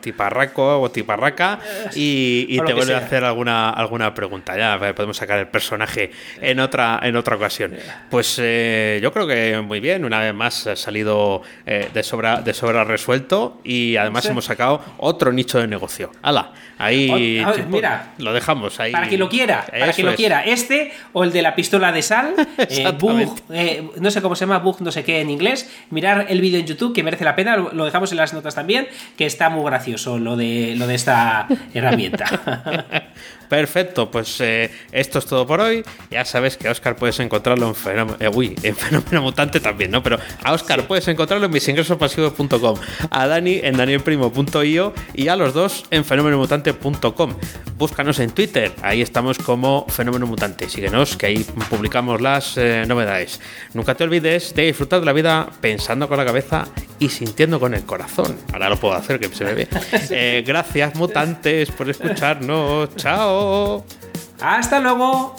Speaker 1: tiparraco o tiparraca y, te vuelve a hacer alguna, alguna pregunta. Ya podemos sacar el personaje en otra, en otra ocasión. Pues eh, yo creo que muy bien, una vez más ha salido eh, de, sobra, de sobra resuelto y además hemos sacado otro nicho de negocio. ¡Hala! Ahí mira, lo dejamos ahí.
Speaker 2: Para que lo quiera, para que lo quiera. Este o el de la pistola de sal, eh, no sé cómo se llama, bug no sé qué en inglés. Mirar el vídeo en YouTube que merece la pena, lo dejamos en las notas también, que está muy gracioso lo de, lo de esta herramienta.
Speaker 1: Perfecto, pues eh, esto es todo por hoy. Ya sabes que a Oscar puedes encontrarlo en Fenómeno, eh, en Fenómeno Mutante también, ¿no? Pero a Oscar puedes encontrarlo en misingresospasivos.com, a Dani en danielprimo.io y a los dos en fenomenomutante.com. Búscanos en Twitter, ahí estamos como Fenómeno Mutante. Síguenos, que ahí publicamos las eh, novedades. Nunca te olvides de disfrutar de la vida pensando con la cabeza y sintiendo con el corazón. Ahora lo puedo hacer, que se me ve. gracias, mutantes, por escucharnos.
Speaker 2: Hasta luego.